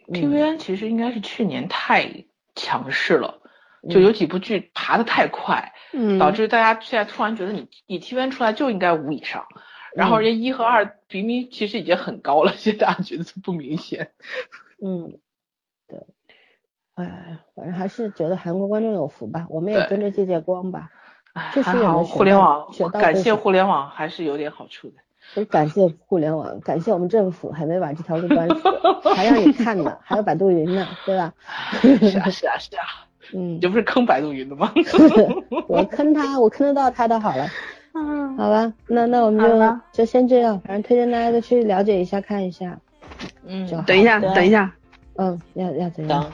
TVN 其实应该是去年太强势了，就有几部剧爬的太快，导致大家现在突然觉得你你 TVN 出来就应该五以上。然后人家一和二明明其实已经很高了，现在觉得不明显。嗯，对，哎，反正还是觉得韩国观众有福吧，我们也跟着借借光吧。确实好，互联网，感谢互联网还是有点好处的。所以感谢互联网，感谢我们政府还没把这条路关死，还让你看呢，还有百度云呢，对吧？是啊是啊是啊，嗯，你这不是坑百度云的吗？我坑他，我坑得到他的好了。嗯，好吧，那那我们就就先这样，反正推荐大家都去了解一下，看一下。嗯，等一下，等一下，嗯，要要怎样？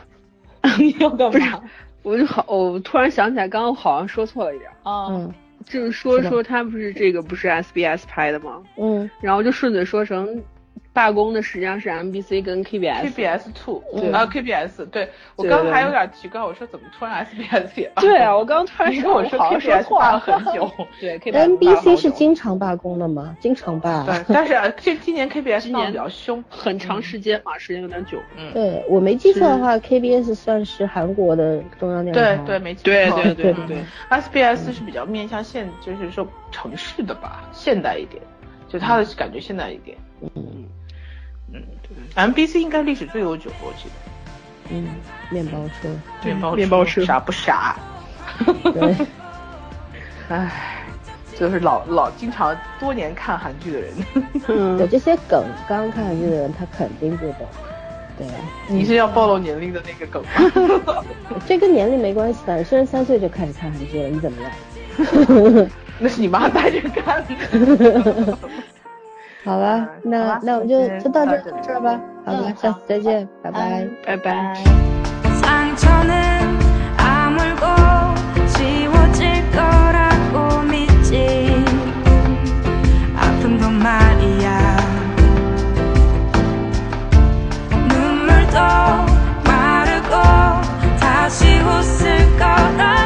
要干嘛？我就好，我突然想起来，刚刚好像说错了一点。嗯，就是说说他不是这个不是 SBS 拍的吗？嗯，然后就顺嘴说成。罢工的实际上是 MBC 跟 KBS，KBS Two 啊 KBS，对。我刚还有点奇怪，我说怎么突然 SBS 也罢对啊，我刚突然跟我说 KBS 罢了很久，对，MBC 是经常罢工的吗？经常罢。对，但是这今年 KBS 今年比较凶，很长时间嘛，时间有点久。嗯，对我没记错的话，KBS 算是韩国的中央电视台。对对，没记错。对对对对，SBS 是比较面向现，就是说城市的吧，现代一点，就它的感觉现代一点。嗯。嗯，MBC 应该历史最悠久，我记得。嗯，面包车，面包面包车傻不傻？对。唉，就是老老经常多年看韩剧的人，有这些梗，刚刚看韩剧的人他肯定不懂。对，你是要暴露年龄的那个梗吗？这跟年龄没关系的，虽然三岁就开始看韩剧了，你怎么样？那是你妈带着看的。好吧，那那我们就就到这这儿吧。好吧，下次再见，拜拜，拜拜。시간